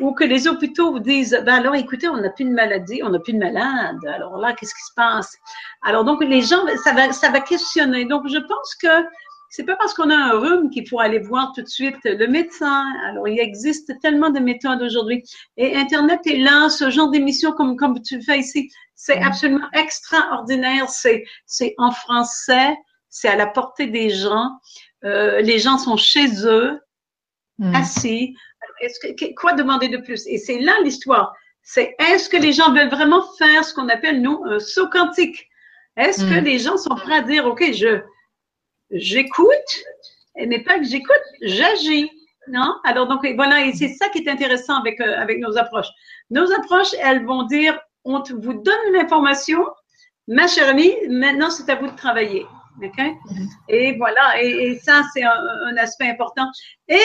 ou que les hôpitaux vous disent, ben alors écoutez, on n'a plus de maladie, on n'a plus de malade. Alors là, qu'est-ce qui se passe Alors donc les gens, ça va, ça va questionner. Donc je pense que c'est pas parce qu'on a un rhume qu'il faut aller voir tout de suite le médecin. Alors, il existe tellement de méthodes aujourd'hui. Et Internet est là, ce genre d'émission comme, comme tu fais ici, c'est absolument extraordinaire. C'est, c'est en français, c'est à la portée des gens. Euh, les gens sont chez eux, mm. assis. Que, quoi demander de plus? Et c'est là l'histoire. C'est est-ce que les gens veulent vraiment faire ce qu'on appelle, nous, un saut quantique? Est-ce que mm. les gens sont prêts à dire, OK, je, j'écoute, mais pas que j'écoute, j'agis. Non? Alors, donc, voilà, et c'est ça qui est intéressant avec, euh, avec nos approches. Nos approches, elles vont dire, on vous donne l'information, ma chère amie, maintenant, c'est à vous de travailler. Et voilà, et, ça, c'est un, aspect important. Et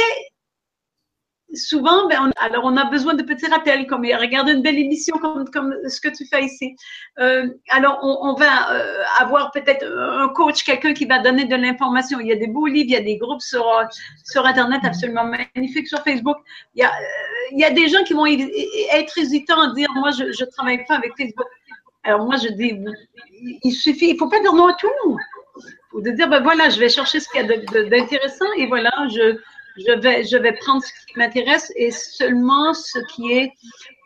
souvent, ben, on, alors on a besoin de petits rappels, comme regarder une belle émission comme, ce que tu fais ici. Euh, alors, on, va euh, avoir peut-être un coach, quelqu'un qui va donner de l'information. Il y a des beaux livres, il y a des groupes sur, Internet absolument magnifiques, sur Facebook. Il y, a, euh, des gens qui vont être hésitants à dire, moi, je ne travaille pas avec Facebook. Alors, moi, je dis, il il faut pas dire non à tout. Il faut dire, ben voilà, je vais chercher ce qu'il y a d'intéressant et voilà, je je vais, je vais prendre ce qui m'intéresse et seulement ce qui est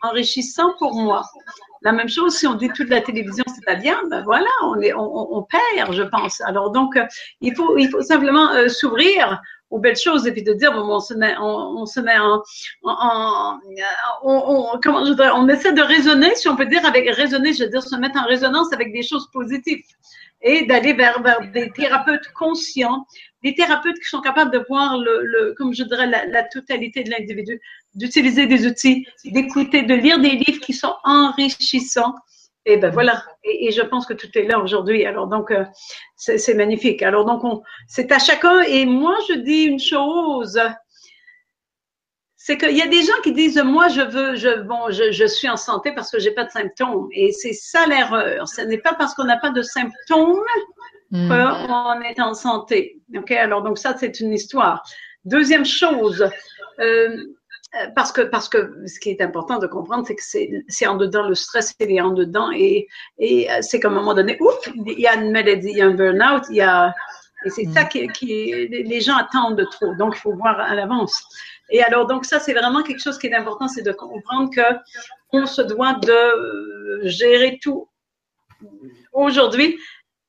enrichissant pour moi. La même chose, si on dit toute la télévision, c'est pas bien, ben voilà, on, est, on, on, perd, je pense. Alors donc, euh, il faut, il faut simplement euh, s'ouvrir aux belles choses et puis de dire bon, on se met, on, se met en, on, comment je dirais, on essaie de raisonner, si on peut dire avec raisonner, je veux dire se mettre en résonance avec des choses positives et d'aller vers, vers des thérapeutes conscients des thérapeutes qui sont capables de voir le, le comme je dirais, la totalité de l'individu, d'utiliser des outils, d'écouter, de lire des livres qui sont enrichissants. Et ben voilà. Et, et je pense que tout est là aujourd'hui. Alors donc, euh, c'est magnifique. Alors donc, c'est à chacun. Et moi, je dis une chose. C'est qu'il y a des gens qui disent moi je veux je bon je, je suis en santé parce que j'ai pas de symptômes et c'est ça l'erreur. Ce n'est pas parce qu'on n'a pas de symptômes Mm. on est en santé. Ok, alors donc ça c'est une histoire. Deuxième chose, euh, parce que parce que ce qui est important de comprendre, c'est que c'est en dedans le stress, il est en dedans et et c'est qu'à un moment donné, ouf, il y a une maladie, il y a un burn-out, il y a et c'est ça mm. qui, qui les gens attendent de trop. Donc il faut voir à l'avance. Et alors donc ça c'est vraiment quelque chose qui est important, c'est de comprendre que on se doit de gérer tout aujourd'hui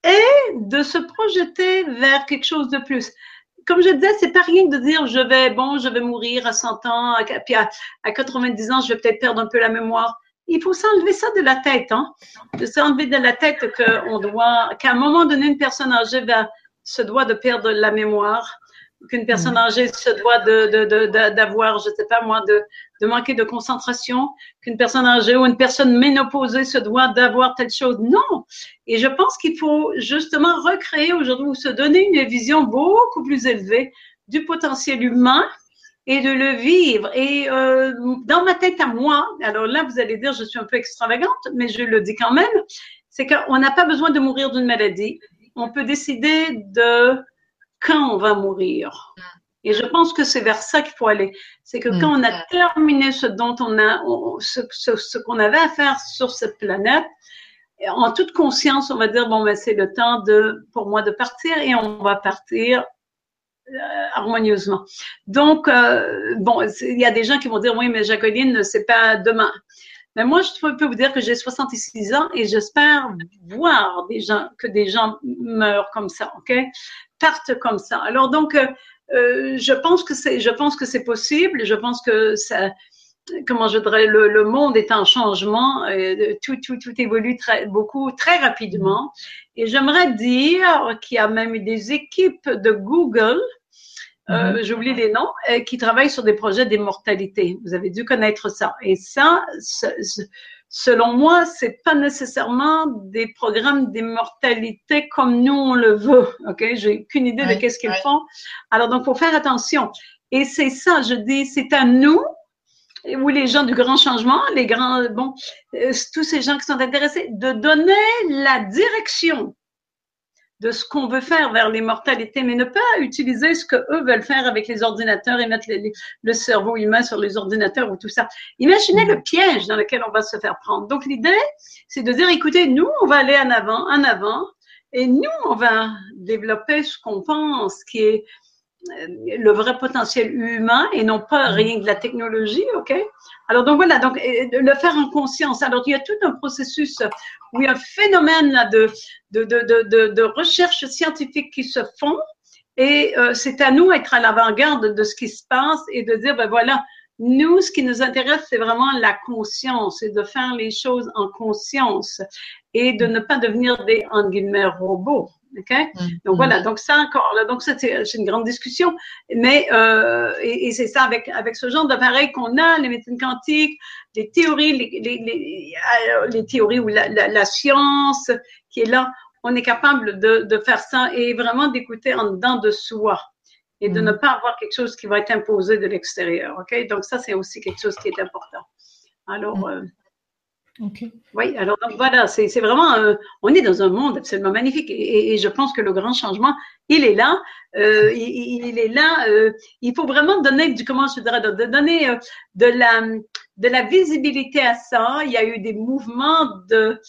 et de se projeter vers quelque chose de plus. Comme je disais, c'est pas rien de dire je vais, bon, je vais mourir à 100 ans, puis à, 90 ans, je vais peut-être perdre un peu la mémoire. Il faut s'enlever ça de la tête, hein, de s'enlever de la tête qu'on doit, qu'à un moment donné, une personne âgée va, se doit de perdre la mémoire qu'une personne mm. âgée se doit de, d'avoir, je sais pas moi, de, de manquer de concentration, qu'une personne âgée ou une personne ménopausée se doit d'avoir telle chose. Non. Et je pense qu'il faut justement recréer aujourd'hui ou se donner une vision beaucoup plus élevée du potentiel humain et de le vivre. Et euh, dans ma tête à moi, alors là, vous allez dire, je suis un peu extravagante, mais je le dis quand même, c'est qu'on n'a pas besoin de mourir d'une maladie. On peut décider de quand on va mourir. Et je pense que c'est vers ça qu'il faut aller. C'est que quand on a terminé ce dont on a, ce, qu'on avait à faire sur cette planète, en toute conscience, on va dire bon ben c'est le temps de pour moi de partir et on va partir euh, harmonieusement. Donc euh, bon, il y a des gens qui vont dire oui mais Jacqueline c'est pas demain. Mais moi je peux vous dire que j'ai 66 ans et j'espère voir des gens que des gens meurent comme ça, ok? Partent comme ça. Alors donc, euh, euh, je pense que c'est, je pense que c'est possible. Je pense que ça, comment je dirais, le, le monde est en changement. Euh, tout, tout, tout évolue très, beaucoup, très rapidement. Et j'aimerais dire qu'il y a même des équipes de Google. Euh, mm-hmm. J'oublie les noms, qui travaillent sur des projets d'immortalité. Vous avez dû connaître ça. Et ça, selon moi, c'est pas nécessairement des programmes d'immortalité comme nous on le veut. Ok, j'ai aucune idée de qu'est-ce qu'ils font. Alors donc, faut faire attention. Et c'est ça, je dis, c'est à nous ou les gens du grand changement, les grands, bon, euh, tous ces gens qui sont intéressés, de donner la direction de ce qu'on veut faire vers l'immortalité, mais ne pas utiliser ce que eux veulent faire avec les ordinateurs et mettre le cerveau humain sur les ordinateurs ou tout ça. Imaginez le piège dans lequel on va se faire prendre. Donc l'idée, c'est de dire, écoutez, nous, on va aller en avant, en avant, et nous, on va développer ce qu'on pense qui est le vrai potentiel humain et non pas rien de la technologie, ok? Alors donc voilà, donc le faire en conscience. Alors il y a tout un processus où il y a un phénomène là de de de de, recherche scientifique qui se font et euh, c'est à nous d'être à l'avant-garde de ce qui se passe et de dire ben voilà, nous ce qui nous intéresse c'est vraiment la conscience et de faire les choses en conscience et de ne pas devenir des en guillemets robots. Mm. Donc voilà, donc ça encore, là, donc ça c'est une grande discussion, mais euh, et, et c'est ça avec avec ce genre d'appareil qu'on a, les médecines quantiques, les théories, les, les, les, euh, les théories ou la, la, la, science qui est là, on est capable de, de faire ça et vraiment d'écouter en dedans de soi et de mm. ne pas avoir quelque chose qui va être imposé de l'extérieur. OK? Donc ça c'est aussi quelque chose qui est important. Alors, mm. euh, oui, alors donc voilà, c'est vraiment, euh, on est dans un monde absolument magnifique et, et, je pense que le grand changement, il est là, euh, il, il, est là. Euh, il faut vraiment donner du comment je dirais, de, de donner euh, de la de la visibilité à ça. Il y a eu des mouvements de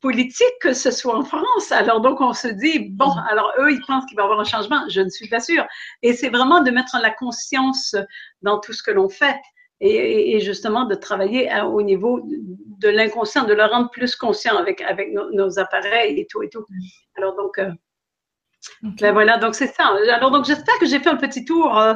politique, que ce soit en France. Alors donc on se dit bon, mm. alors eux ils pensent qu'il va y avoir un changement. Je ne suis pas sûre. Et c'est vraiment de mettre la conscience dans tout ce que l'on fait et, et, justement de travailler à, au niveau de l'inconscient, de le rendre plus conscient avec, avec nos, nos, appareils et tout et tout. Alors donc, euh, ben voilà, donc c'est ça. Alors donc j'espère que j'ai fait un petit tour euh,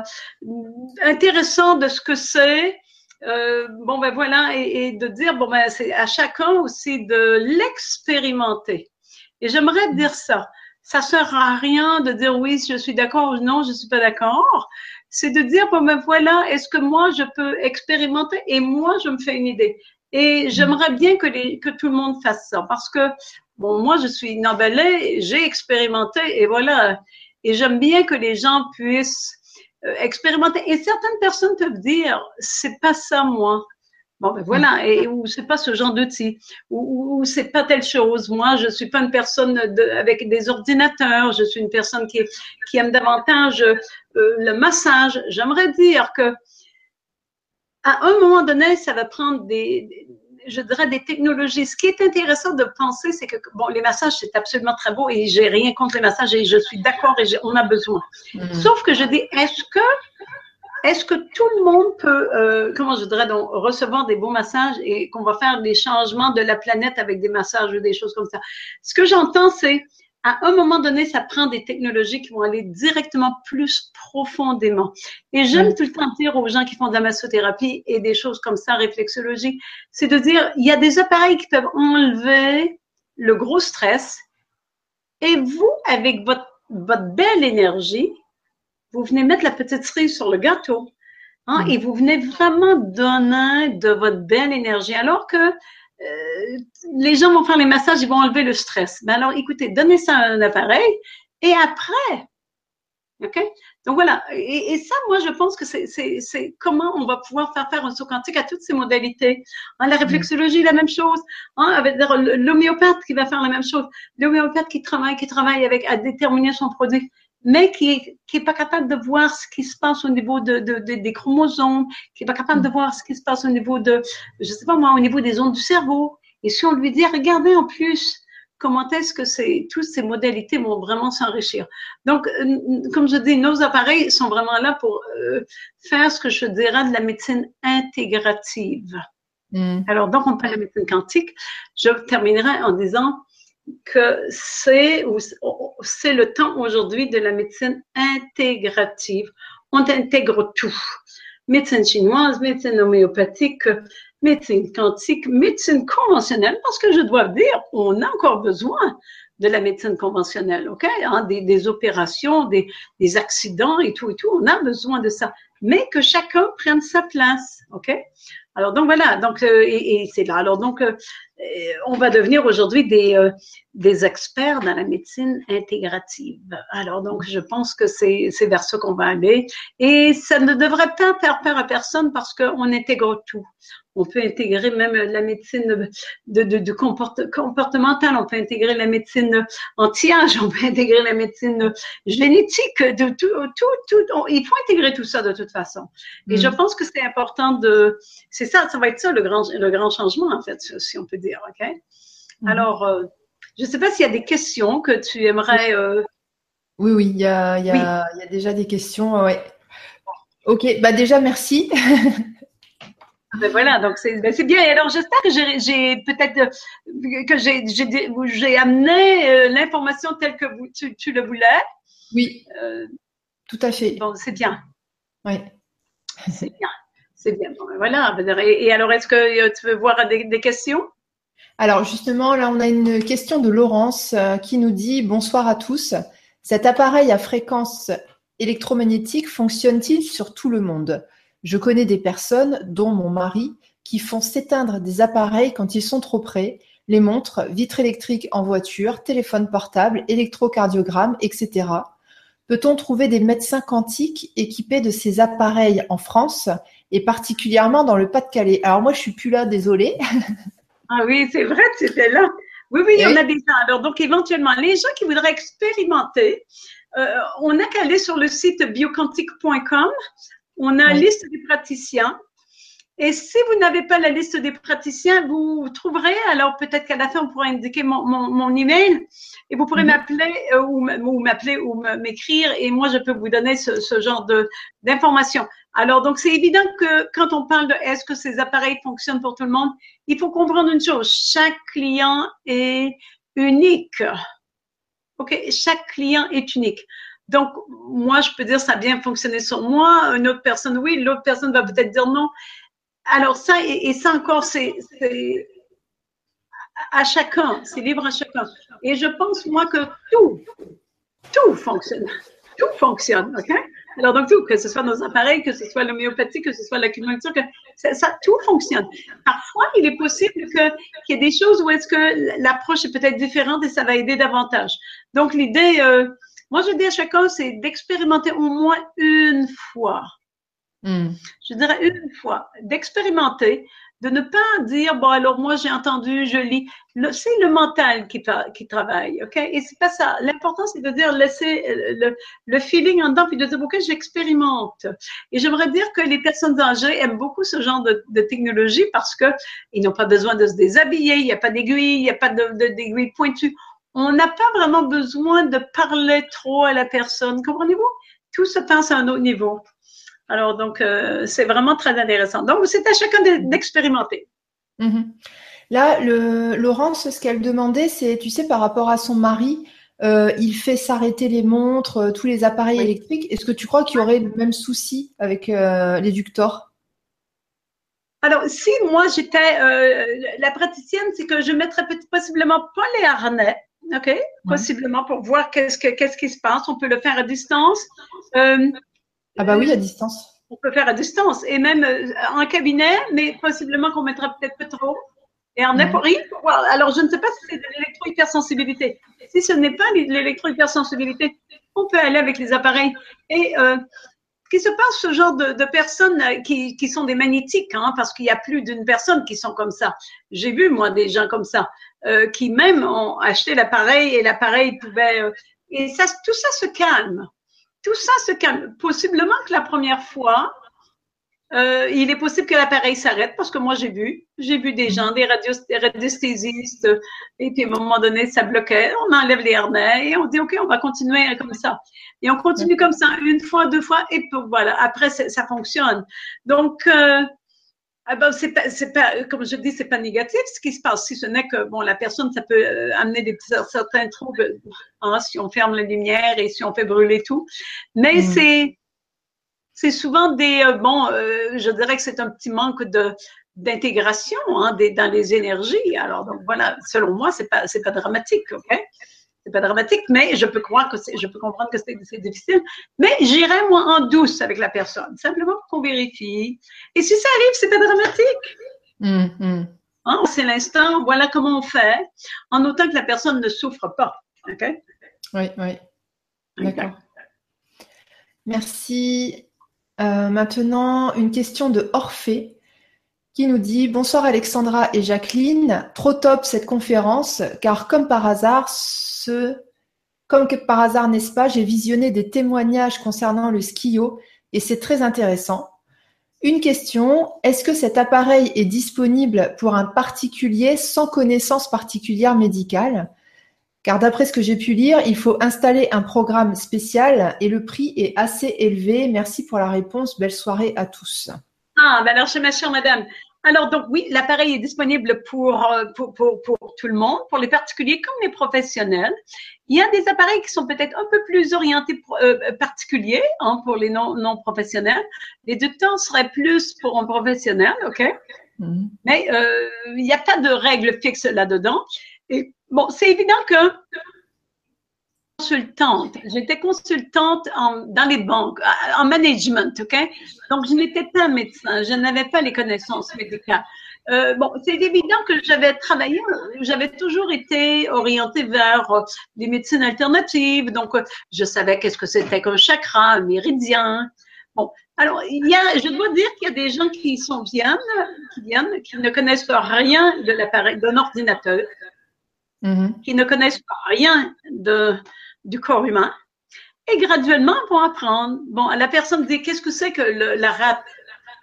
intéressant de ce que c'est. Euh, bon ben voilà, et, et, de dire bon ben c'est à chacun aussi de l'expérimenter. Et j'aimerais dire ça. Ça sert à rien de dire oui, je suis d'accord ou non, je suis pas d'accord c'est de dire, bon, ben voilà, est-ce que moi, je peux expérimenter et moi, je me fais une idée. Et j'aimerais bien que, les, que tout le monde fasse ça parce que, bon, moi, je suis Nambelé, j'ai expérimenté et voilà. Et j'aime bien que les gens puissent euh, expérimenter. Et certaines personnes peuvent dire, c'est pas ça, moi. Bon, ben voilà, et ou c'est pas ce genre d'outil, ou, ou c'est pas telle chose. Moi, je suis pas une personne de, avec des ordinateurs. Je suis une personne qui, qui aime davantage euh, le massage. J'aimerais dire que à un moment donné, ça va prendre des, je dirais, des technologies. Ce qui est intéressant de penser, c'est que, bon, les massages, c'est absolument très beau et j'ai rien contre les massages et je suis d'accord et on a besoin. Mm. Sauf que je dis, est-ce que est-ce que tout le monde peut, euh, comment je dirais, donc, recevoir des bons massages et qu'on va faire des changements de la planète avec des massages ou des choses comme ça? Ce que j'entends, c'est, à un moment donné, ça prend des technologies qui vont aller directement plus profondément. Et j'aime tout le temps dire aux gens qui font de la massothérapie et des choses comme ça, réflexologie, c'est de dire, il y a des appareils qui peuvent enlever le gros stress et vous, avec votre, votre belle énergie, vous venez mettre la petite cerise sur le gâteau. Hein, mm. Et vous venez vraiment donner de votre belle énergie. Alors que euh, les gens vont faire les massages, ils vont enlever le stress. Ben alors, écoutez, donnez ça à un appareil et après, OK? Donc voilà. Et, et ça, moi, je pense que c'est comment on va pouvoir faire faire un saut quantique à toutes ces modalités. Hein, la réflexologie, la même chose. Hein, l'homéopathe qui va faire la même chose. L'homéopathe qui travaille, qui travaille avec à déterminer son produit mais qui est, qui est pas capable de voir ce qui se passe au niveau de, de, de des chromosomes, qui est pas capable de mm. voir ce qui se passe au niveau de, je sais pas moi, au niveau des ondes du cerveau. Et si on lui dit, regardez en plus, comment est-ce que c'est, toutes ces modalités vont vraiment s'enrichir. Donc, euh, comme je dis, nos appareils sont vraiment là pour euh, faire ce que je dirais de la médecine intégrative. Mm. Alors, donc, on parle de médecine quantique. Je terminerai en disant, que c'est c'est le temps aujourd'hui de la médecine intégrative. On intègre tout. Médecine chinoise, médecine homéopathique, médecine quantique, médecine conventionnelle, parce que je dois dire, on a encore besoin de la médecine conventionnelle, ok? Hein, des, des, opérations, des, des, accidents et tout et tout, on a besoin de ça. Mais que chacun prenne sa place, ok? Alors donc voilà, donc euh, et, c'est là. Alors donc euh, on va devenir aujourd'hui des, euh, des experts dans la médecine intégrative. Alors, donc, je pense que c'est vers ça qu'on va aller. Et ça ne devrait pas faire peur à personne parce qu'on intègre tout. On peut intégrer même la médecine de, de, de comportementale, on peut intégrer la médecine anti-âge, on peut intégrer la médecine génétique, de tout, tout, tout. il faut intégrer tout ça de toute façon. Et je mm. pense que c'est important de, c'est ça, ça va être ça le grand, le grand changement en fait, si on peut dire, ok? Mm. Alors, euh, je ne sais pas s'il y a des questions que tu aimerais. Euh... Oui, oui, il y a, y, a, oui. y a, déjà des questions. Ouais. Ok, bah déjà merci. Ben voilà, donc c'est ben bien. Et alors j'espère que j'ai peut-être euh, que j'ai amené l'information telle que vous, tu, tu, le voulais. Oui, euh, tout à fait. Bon, c'est bien. Oui. C'est bien. C'est bien. Bon, ben voilà. Et, et alors, est-ce que tu veux voir des, des, questions? Alors justement, là, on a une question de Laurence qui nous dit bonsoir à tous. Cet appareil à fréquence électromagnétique fonctionne-t-il sur tout le monde? Je connais des personnes, dont mon mari, qui font s'éteindre des appareils quand ils sont trop près, les montres, vitres électriques en voiture, téléphone portable, électrocardiogramme, etc. Peut-on trouver des médecins quantiques équipés de ces appareils en France et particulièrement dans le Pas-de-Calais? Alors moi, je suis plus là, désolée. Ah oui, c'est vrai, c'était là. Oui, oui, il y en a des gens. Alors, donc, éventuellement, les gens qui voudraient expérimenter, euh, on n'a qu'à aller sur le site bioquantique.com on a une liste des praticiens. Et si vous n'avez pas la liste des praticiens, vous trouverez, alors peut-être qu'à la fin, on pourra indiquer mon, mon, email et vous pourrez mhm. m'appeler euh, ou m'appeler ou m'écrire et moi, je peux vous donner ce, ce genre d'informations. Alors, donc, c'est évident que quand on parle de est-ce que ces appareils fonctionnent pour tout le monde, il faut comprendre une chose. Chaque client est unique. OK? Chaque client est unique. Donc, moi, je peux dire ça a bien fonctionné sur moi. Une autre personne, oui. L'autre personne va peut-être dire non. Alors, ça, et, ça encore, c'est à chacun. C'est libre à chacun. Et je pense, moi, que tout, tout fonctionne. Tout fonctionne, OK? Alors, donc, tout, que ce soit nos appareils, que ce soit l'homéopathie, que ce soit l'acupuncture, que ça, tout fonctionne. Parfois, il est possible qu'il y ait des choses où est-ce que l'approche est peut-être différente et ça va aider davantage. Donc, l'idée, euh, moi, je dis à chacun, c'est d'expérimenter au moins une fois. Hmm. Je dirais une fois, d'expérimenter, de ne pas dire, bon, alors moi, j'ai entendu, je lis. C'est le mental qui, qui travaille, OK? Et c'est pas ça. L'important, c'est de dire, laisser le, le, feeling en dedans, puis de dire, OK, j'expérimente. Et j'aimerais dire que les personnes âgées aiment beaucoup ce genre de, de technologie parce que ils n'ont pas besoin de se déshabiller, il n'y a pas d'aiguille, il n'y a pas d'aiguille de, pointue on n'a pas vraiment besoin de parler trop à la personne. Comprenez-vous? Tout se passe à un autre niveau. Alors, donc, euh, c'est vraiment très intéressant. Donc, c'est à chacun d'expérimenter. Mm-hmm. Là, le, Laurence, ce qu'elle demandait, c'est, tu sais, par rapport à son mari, euh, il fait s'arrêter les montres, euh, tous les appareils électriques. Est-ce que tu crois qu'il y aurait le même souci avec l'éducteur alors, si moi j'étais la praticienne, c'est que je mettrais possiblement pas les harnais, OK? Possiblement pour voir qu'est-ce, que, qu'est-ce qui se passe. On peut le faire à distance. Euh, ah bah oui, à distance. On peut faire à distance et même euh, en cabinet, mais possiblement qu'on mettra peut-être pas trop. Et en ouais. Alors, je ne sais pas si c'est de l'électro-hypersensibilité. Si ce n'est pas de l'électro-hypersensibilité, on peut aller avec les appareils. Et euh, qui se passe ce genre de, de personnes euh, qui, qui, sont des magnétiques, hein, parce qu'il y a plus d'une personne qui sont comme ça. J'ai vu moi des gens comme ça euh, qui même ont acheté l'appareil et l'appareil pouvait euh, et ça tout ça se calme. Tout ça se calme. Possiblement que la première fois, euh, il est possible que l'appareil s'arrête parce que moi j'ai vu, j'ai vu des gens, des, radios, radiesthésistes, et puis à un moment donné ça bloquait, on enlève les harnais et on dit ok on va continuer comme ça et on continue comme ça une fois, deux fois et puis voilà après ça fonctionne. Donc euh, ah ben, c'est pas, c'est pas, comme je dis, c'est pas négatif ce qui se passe, si ce n'est que bon, la personne, ça peut euh, amener des certains troubles hein, si on ferme les lumières et si on fait brûler tout. Mais mm. c'est c'est souvent des euh, bon, euh, je dirais que c'est un petit manque de d'intégration hein, des, dans les énergies. Alors donc voilà, selon moi, c'est pas c'est pas dramatique, ok? C'est pas dramatique, mais je peux croire que c'est, je peux comprendre que c'est, difficile. Mais j'irai moi en douce avec la personne, simplement pour qu'on vérifie. Et si ça arrive, c'est pas dramatique. Hum. Hein, c'est l'instant, voilà comment on fait, en autant que la personne ne souffre pas. OK? Oui, oui. D'accord. Merci. Euh, maintenant, une question de Orphée qui nous dit Bonsoir Alexandra et Jacqueline. Trop top cette conférence, car comme par hasard, ce... comme par hasard, n'est-ce pas, j'ai visionné des témoignages concernant le skio et c'est très intéressant. Une question, est-ce que cet appareil est disponible pour un particulier sans connaissance particulière médicale? Car d'après ce que j'ai pu lire, il faut installer un programme spécial et le prix est assez élevé. Merci pour la réponse. Belle soirée à tous. Ah, ben alors, chez ma chère madame. Alors, donc, oui, l'appareil est disponible pour, euh, pour, pour, pour, tout le monde, pour les particuliers comme les professionnels. Il y a des appareils qui sont peut-être un peu plus orientés euh, particuliers hein, pour les non, non professionnels. Les deux temps seraient plus pour un professionnel, OK? Mm-hmm. Mais euh, il n'y a pas de règles fixes là-dedans. Et bon, c'est évident que consultante. J'étais consultante en, dans les banques, en management, OK? Donc, je n'étais pas médecin, je n'avais pas les connaissances médicales. Euh, bon, c'est évident que j'avais travaillé, j'avais toujours été orientée vers euh, les médecines alternatives. Donc, euh, je savais qu'est-ce que c'était qu'un chakra, un méridien. Bon, alors, il y a, je dois dire qu'il y a des gens qui sont viennent, qui viennent, qui ne connaissent rien de l'appareil, d'un ordinateur, mm-hmm. qui ne connaissent rien de, du corps humain et graduellement vont apprendre. Bon, la personne dit qu'est-ce que c'est que la rate?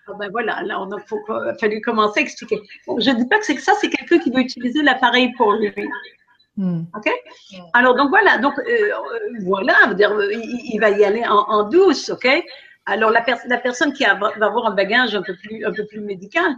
Ah ben voilà, là, on a, fallu commencer à expliquer. je ne dis pas que c'est que ça, c'est quelqu'un qui veut utiliser l'appareil pour lui. Hmm. OK? Alors, donc voilà, donc euh, voilà, dire, il, va y aller en, douce, OK? Alors, la, la personne qui va avoir un bagage un peu plus, un peu plus médical,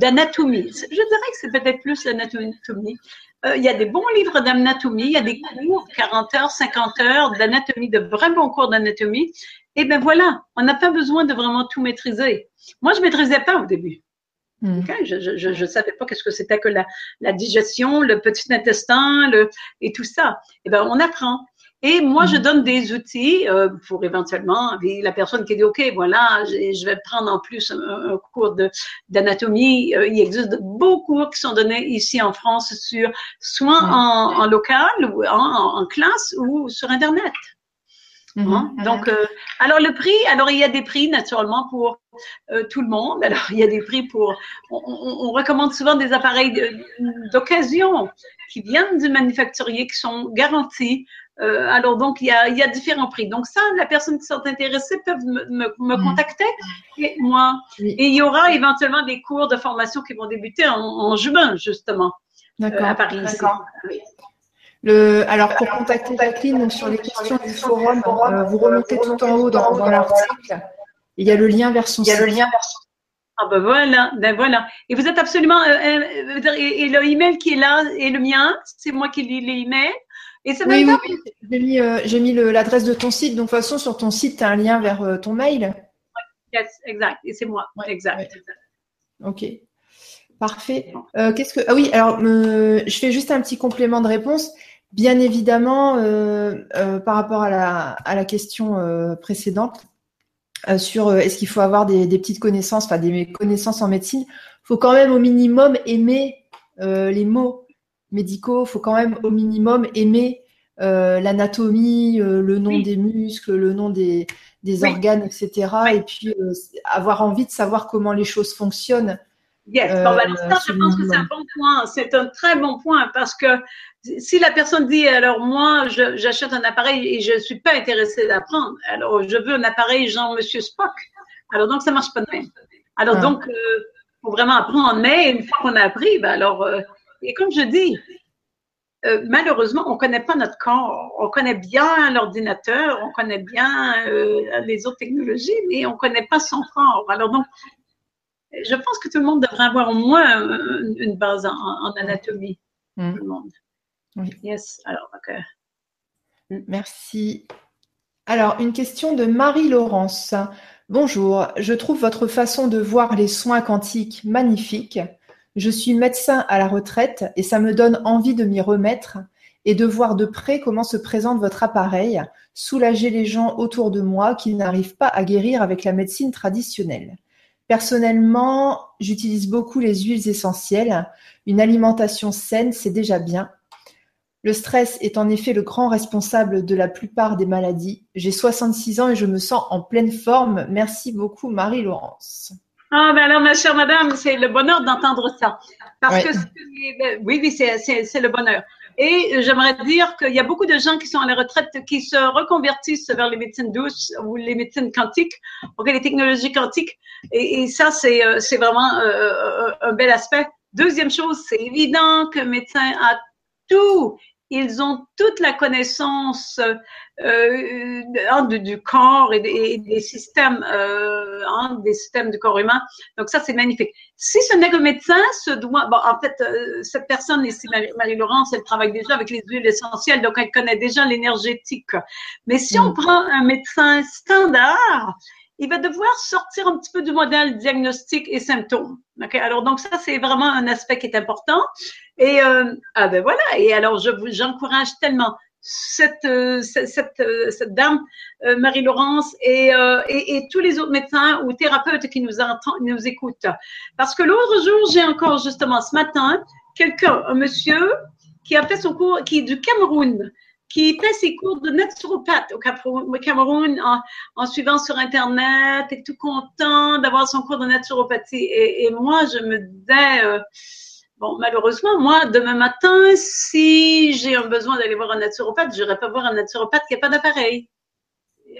d'anatomie, je dirais que c'est peut-être plus l'anatomie. Euh, il y a des bons livres d'anatomie, il y a des cours, 40 heures, 50 heures d'anatomie, de vrais bons cours d'anatomie. Et ben voilà, on n'a pas besoin de vraiment tout maîtriser. Moi, je maîtrisais pas au début. Hmm. Je ne savais pas qu'est-ce que c'était que la, la, digestion, le petit intestin, le, et tout ça. Et ben, on apprend. Et moi, je mm. donne des outils euh, pour éventuellement, la personne qui dit, OK, voilà, je vais prendre en plus un, cours d'anatomie. Euh, il existe beaucoup cours qui sont donnés ici en France sur soit mm. en, local ou en, classe ou sur Internet. Mm-hmm. Hein? Donc, euh, alors le prix, alors il y a des prix naturellement pour tout le monde. Alors il y a des prix pour, on, on recommande souvent des appareils d'occasion qui viennent du manufacturier, qui sont garantis euh, alors, donc, il y, a, il y, a, différents prix. Donc, ça, la personne qui sont intéressées peuvent me, me, mm. contacter et moi. Et il y aura éventuellement des cours de formation qui vont débuter en, juin, justement, euh, à Paris. Le, alors, pour contacter Jacqueline sur les questions du forum, euh, vous remontez tout en haut dans, dans l'article. Il y a le lien vers son site. Il y a le lien vers son ah ben voilà, ben voilà. Et vous êtes absolument et, le email qui est là est le mien, c'est moi qui lis les emails oui, oui, J'ai mis, euh, mis l'adresse de ton site. Donc, de toute façon, sur ton site, tu as un lien vers euh, ton mail. Yes, exact. Et c'est moi. exact. Ok. Parfait. Euh, qu'est-ce que. Ah oui, alors, je fais juste un petit complément de réponse. Bien évidemment, par rapport à la, à la question précédente, sur est-ce qu'il faut avoir des, des, petites connaissances, enfin des connaissances en médecine, il faut quand même au minimum aimer les mots médicaux, il faut quand même au minimum aimer euh, l'anatomie, euh, le nom des muscles, le nom des, organes, etc. Et puis euh, avoir envie de savoir comment les choses fonctionnent. Yes, bon, bah, ça, je pense que c'est un bon point. C'est un très bon point parce que si la personne dit alors moi j'achète un appareil et je ne suis pas intéressée d'apprendre, alors je veux un appareil genre Monsieur Spock. Alors donc ça marche pas de même. Alors ah. donc faut vraiment apprendre. Mais une fois qu'on a appris, ben alors et comme je dis, euh, malheureusement, on ne connaît pas notre corps. On connaît bien l'ordinateur, on connaît bien euh, les autres technologies, mais on ne connaît pas son corps. Alors donc, je pense que tout le monde devrait avoir au moins une, base en, anatomie. Mm. Tout le monde. Oui. Yes. Alors, mm. Merci. Alors, une question de Marie-Laurence. Bonjour, je trouve votre façon de voir les soins quantiques magnifique. Je suis médecin à la retraite et ça me donne envie de m'y remettre et de voir de près comment se présente votre appareil, soulager les gens autour de moi qui n'arrivent pas à guérir avec la médecine traditionnelle. Personnellement, j'utilise beaucoup les huiles essentielles. Une alimentation saine, c'est déjà bien. Le stress est en effet le grand responsable de la plupart des maladies. J'ai 66 ans et je me sens en pleine forme. Merci beaucoup, Marie-Laurence. Ah, ben alors, ma chère madame, c'est le bonheur d'entendre ça. Parce que, oui, oui, c'est le bonheur. Et j'aimerais dire qu'il y a beaucoup de gens qui sont à la retraite qui se reconvertissent vers les médecines douces ou les médecines quantiques, donc les technologies quantiques. Et, et ça, c'est euh, vraiment euh, un bel aspect. Deuxième chose, c'est évident que médecin a tout ils ont toute la connaissance euh, du, du, corps et des, des systèmes, euh, hein, des systèmes du corps humain. Donc ça, c'est magnifique. Si ce n'est que médecin se doit, bon, en fait, euh, cette personne ici, Marie-Laurence, elle travaille déjà avec les huiles essentielles, donc elle connaît déjà l'énergétique. Mais si on mm. prend un médecin standard, il va devoir sortir un petit peu du modèle diagnostic et symptômes. Okay? Alors, donc ça, c'est vraiment un aspect qui est important. Et euh, ah ben voilà. Et alors, je vous, j'encourage tellement cette euh, cette, euh, cette, dame Marie-Laurence et, et, tous les autres médecins ou thérapeutes qui nous entendent, nous écoutent. Parce que l'autre jour, j'ai encore justement ce matin quelqu'un, un monsieur qui a fait son cours, qui est du Cameroun qui fait ses cours de naturopathe au Cameroun en, en, suivant sur Internet, et tout content d'avoir son cours de naturopathie. Et, et moi, je me disais, euh, bon, malheureusement, moi, demain matin, si j'ai un besoin d'aller voir un naturopathe, je n'irai pas voir un naturopathe qui n'a pas d'appareil.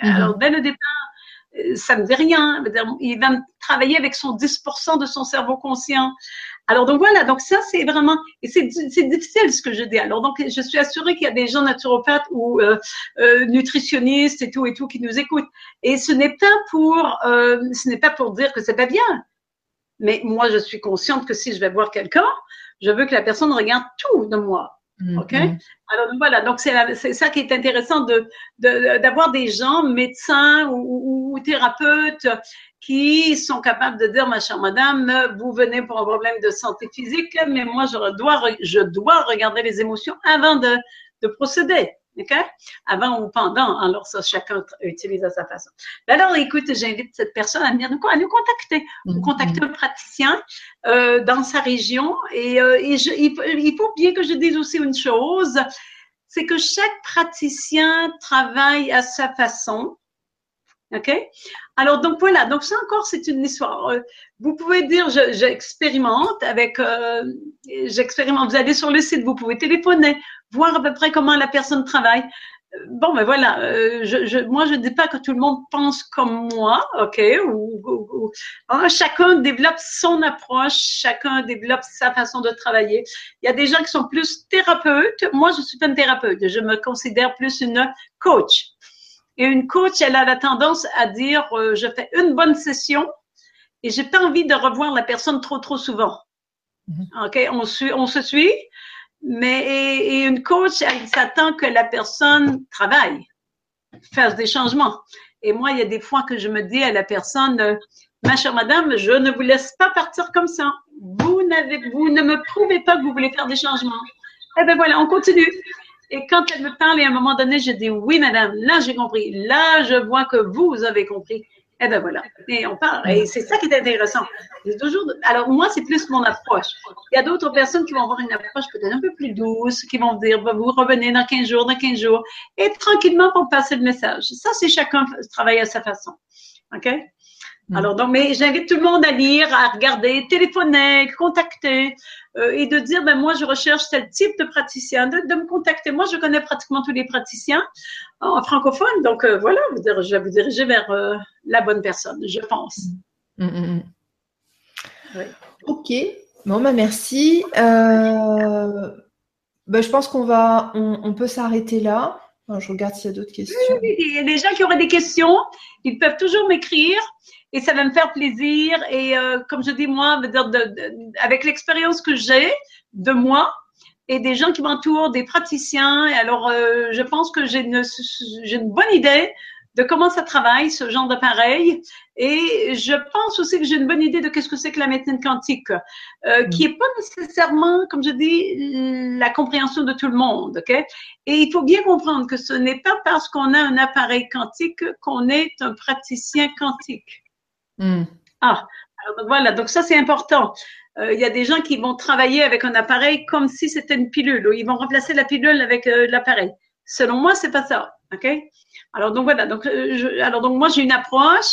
Mhm. Alors, dès le départ, ça ne dit rien. Il va travailler avec son 10% de son cerveau conscient. Alors donc voilà, donc ça c'est vraiment et c'est difficile ce que je dis. Alors donc je suis assurée qu'il y a des gens naturopathes ou euh, euh, nutritionnistes et tout et tout qui nous écoutent. Et ce n'est pas pour euh, ce n'est pas pour dire que c'est pas bien. Mais moi je suis consciente que si je vais voir quelqu'un, je veux que la personne regarde tout de moi. Mm, OK? Mm. Alors voilà, donc c'est ça qui est intéressant de d'avoir des gens, médecins ou, ou, thérapeutes, qui sont capables de dire, ma chère madame, vous venez pour un problème de santé physique, mais moi, je dois, je dois regarder les émotions avant de, de procéder. OK? Avant ou pendant. Alors, ça, chacun utilise à sa façon. Alors, écoute, j'invite cette personne à venir nous, à nous contacter. Mm-hmm. contacter un praticien euh, dans sa région. Et, euh, et je, il, il, faut bien que je dise aussi une chose, c'est que chaque praticien travaille à sa façon. OK? Alors, donc voilà, donc ça encore, c'est une histoire. Euh, vous pouvez dire, j'expérimente avec, euh, j'expérimente, vous allez sur le site, vous pouvez téléphoner, voir à peu près comment la personne travaille. Euh, bon, ben voilà, je, je, moi je ne dis pas que tout le monde pense comme moi, ok, ou, hein, chacun développe son approche, chacun développe sa façon de travailler. Il y a des gens qui sont plus thérapeutes. Moi, je suis pas une thérapeute, je me considère plus une coach. Et une coach, elle a la tendance à dire, euh, je fais une bonne session et j'ai pas envie de revoir la personne trop, trop souvent. Mhm. OK? On, suit, on se suit, mais et, une coach, elle s'attend que la personne travaille, fasse des changements. Et moi, il y a des fois que je me dis à la personne, euh, ma chère madame, je ne vous laisse pas partir comme ça. Vous n'avez, vous ne me prouvez pas que vous voulez faire des changements. Eh ben voilà, on continue. Et quand elle me parle, et à un moment donné, je dis oui, madame, là j'ai compris, là je vois que vous avez compris. Et eh ben voilà. Et on parle. Et c'est ça qui est intéressant. toujours. Alors moi, c'est plus mon approche. Il y a d'autres personnes qui vont avoir une approche peut-être un peu plus douce, qui vont dire bah, vous revenez dans 15 jours, dans 15 jours, et tranquillement pour passer le message. Ça, c'est chacun travaille à sa façon. OK? Mm. Alors, donc, mais j'invite tout le monde à lire, à regarder, téléphoner, contacter euh, et de dire, ben moi, je recherche tel type de praticien, de, me contacter. Moi, je connais pratiquement tous les praticiens en francophone, donc euh, voilà, je vais vous diriger vers euh, la bonne personne, je pense. Mm, mm, oui. Ok, bon, bah, merci. Ben, je pense qu'on va, on, peut s'arrêter là. je regarde s'il y a d'autres questions. Il y a des gens qui auraient des questions, ils peuvent toujours m'écrire et ça va me faire plaisir. Et euh, comme je dis, moi, avec l'expérience que j'ai de moi et des gens qui m'entourent, des praticiens, et alors euh, je pense que j'ai une, une bonne idée de comment ça travaille, ce genre d'appareil. Et je pense aussi que j'ai une bonne idée de qu'est-ce que c'est que la médecine quantique, euh, mm. qui est pas nécessairement, comme je dis, la compréhension de tout le monde. ok? Et il faut bien comprendre que ce n'est pas parce qu'on a un appareil quantique qu'on est un praticien quantique. Hmm. Ah, voilà, donc ça c'est important. Euh, il y a des gens qui vont travailler avec un appareil comme si c'était une pilule, ou ils vont remplacer la pilule avec euh, l'appareil. Selon moi, c'est pas ça, ok? Alors donc voilà, donc euh, alors donc moi j'ai une approche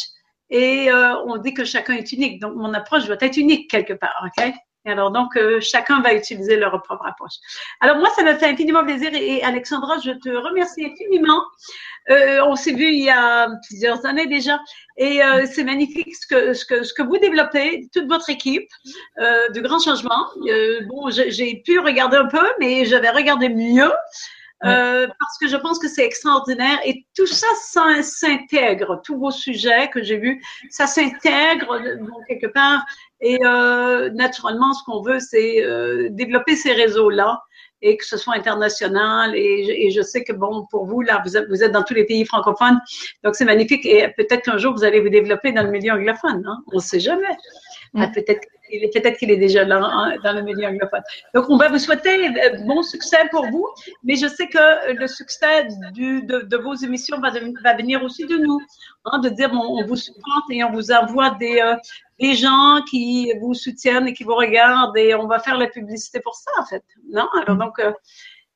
et on dit que chacun est unique, donc mon approche doit être unique quelque part, ok? Et alors, donc, euh, chacun va utiliser leur propre approche. Alors, moi, ça m'a fait infiniment plaisir. Et, Alexandra, je te remercie infiniment. Euh, on s'est vu il y a plusieurs années déjà. Et euh, c'est magnifique ce que, ce, que, ce que vous développez, toute votre équipe euh, de grands changements. Euh, bon, j'ai pu regarder un peu, mais j'avais regardé mieux. Euh, parce que je pense que c'est extraordinaire et tout ça, s'intègre, tous vos sujets que j'ai vus, ça s'intègre quelque part et euh, naturellement, ce qu'on veut, c'est euh, développer ces réseaux-là et que ce soit international. Et, je sais que, bon, pour vous, là, vous êtes, vous êtes dans tous les pays francophones, donc c'est magnifique. Et peut-être qu'un jour, vous allez vous développer dans le milieu anglophone. Hein? On ne sait jamais. Ah, peut-être peut-être qu'il est déjà là hein, dans le milieu anglophone. Donc, on va vous souhaiter euh, bon succès pour vous, mais je sais que le succès du, de, de, vos émissions va, va, venir aussi de nous, hein, de dire on, on, vous supporte et on vous envoie des, euh, des gens qui vous soutiennent et qui vous regardent et on va faire la publicité pour ça, en fait. Non? Alors, donc, euh,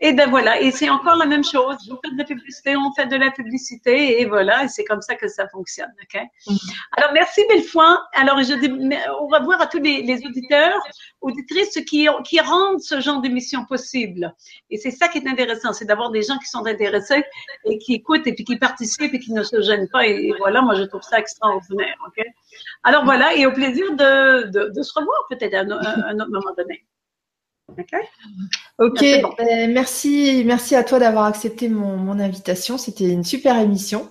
et ben voilà, et c'est encore la même chose. Vous faites de la publicité, on fait de la publicité, et voilà, et c'est comme ça que ça fonctionne. ok? Mm. Alors merci Bellefoy. Alors je dis au revoir à tous les, les auditeurs, auditrices qui, qui rendent ce genre d'émission possible. Et c'est ça qui est intéressant, c'est d'avoir des gens qui sont intéressés et qui écoutent et puis qui participent et qui ne se gênent pas. Et, voilà, moi je trouve ça extraordinaire. ok? Alors voilà, et au plaisir de, de, de se revoir peut-être à un autre moment donné. Ok, ben, merci, merci à toi d'avoir accepté mon, invitation. C'était une super émission.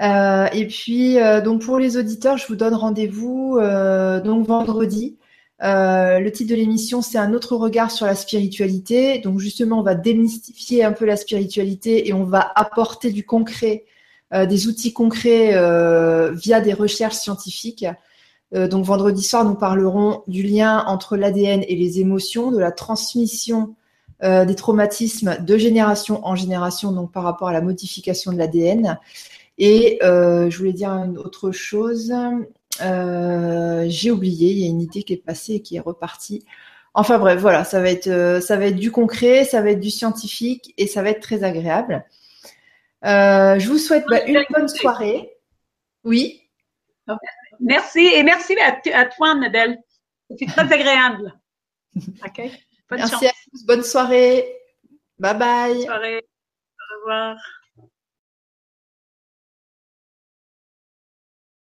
Euh, et puis, euh, donc pour les auditeurs, je vous donne rendez-vous euh, donc vendredi. le titre de l'émission, c'est un autre regard sur la spiritualité. Donc justement, on va démystifier un peu la spiritualité et on va apporter du concret, des outils concrets via des recherches scientifiques. Euh, donc vendredi soir, nous parlerons du lien entre l'ADN et les émotions, de la transmission euh, des traumatismes de génération en génération, donc par rapport à la modification de l'ADN. Et euh, je voulais dire une autre chose. J'ai oublié, il y a une idée qui est passée et qui est repartie. Enfin bref, voilà, ça va être, du concret, ça va être du scientifique et ça va être très agréable. je vous souhaite bah, une bonne soirée. Oui. Merci et merci à, toi, Annabelle. C'est très agréable. OK? merci à tous. Bonne soirée. Bye bye. Bonne soirée. Au revoir.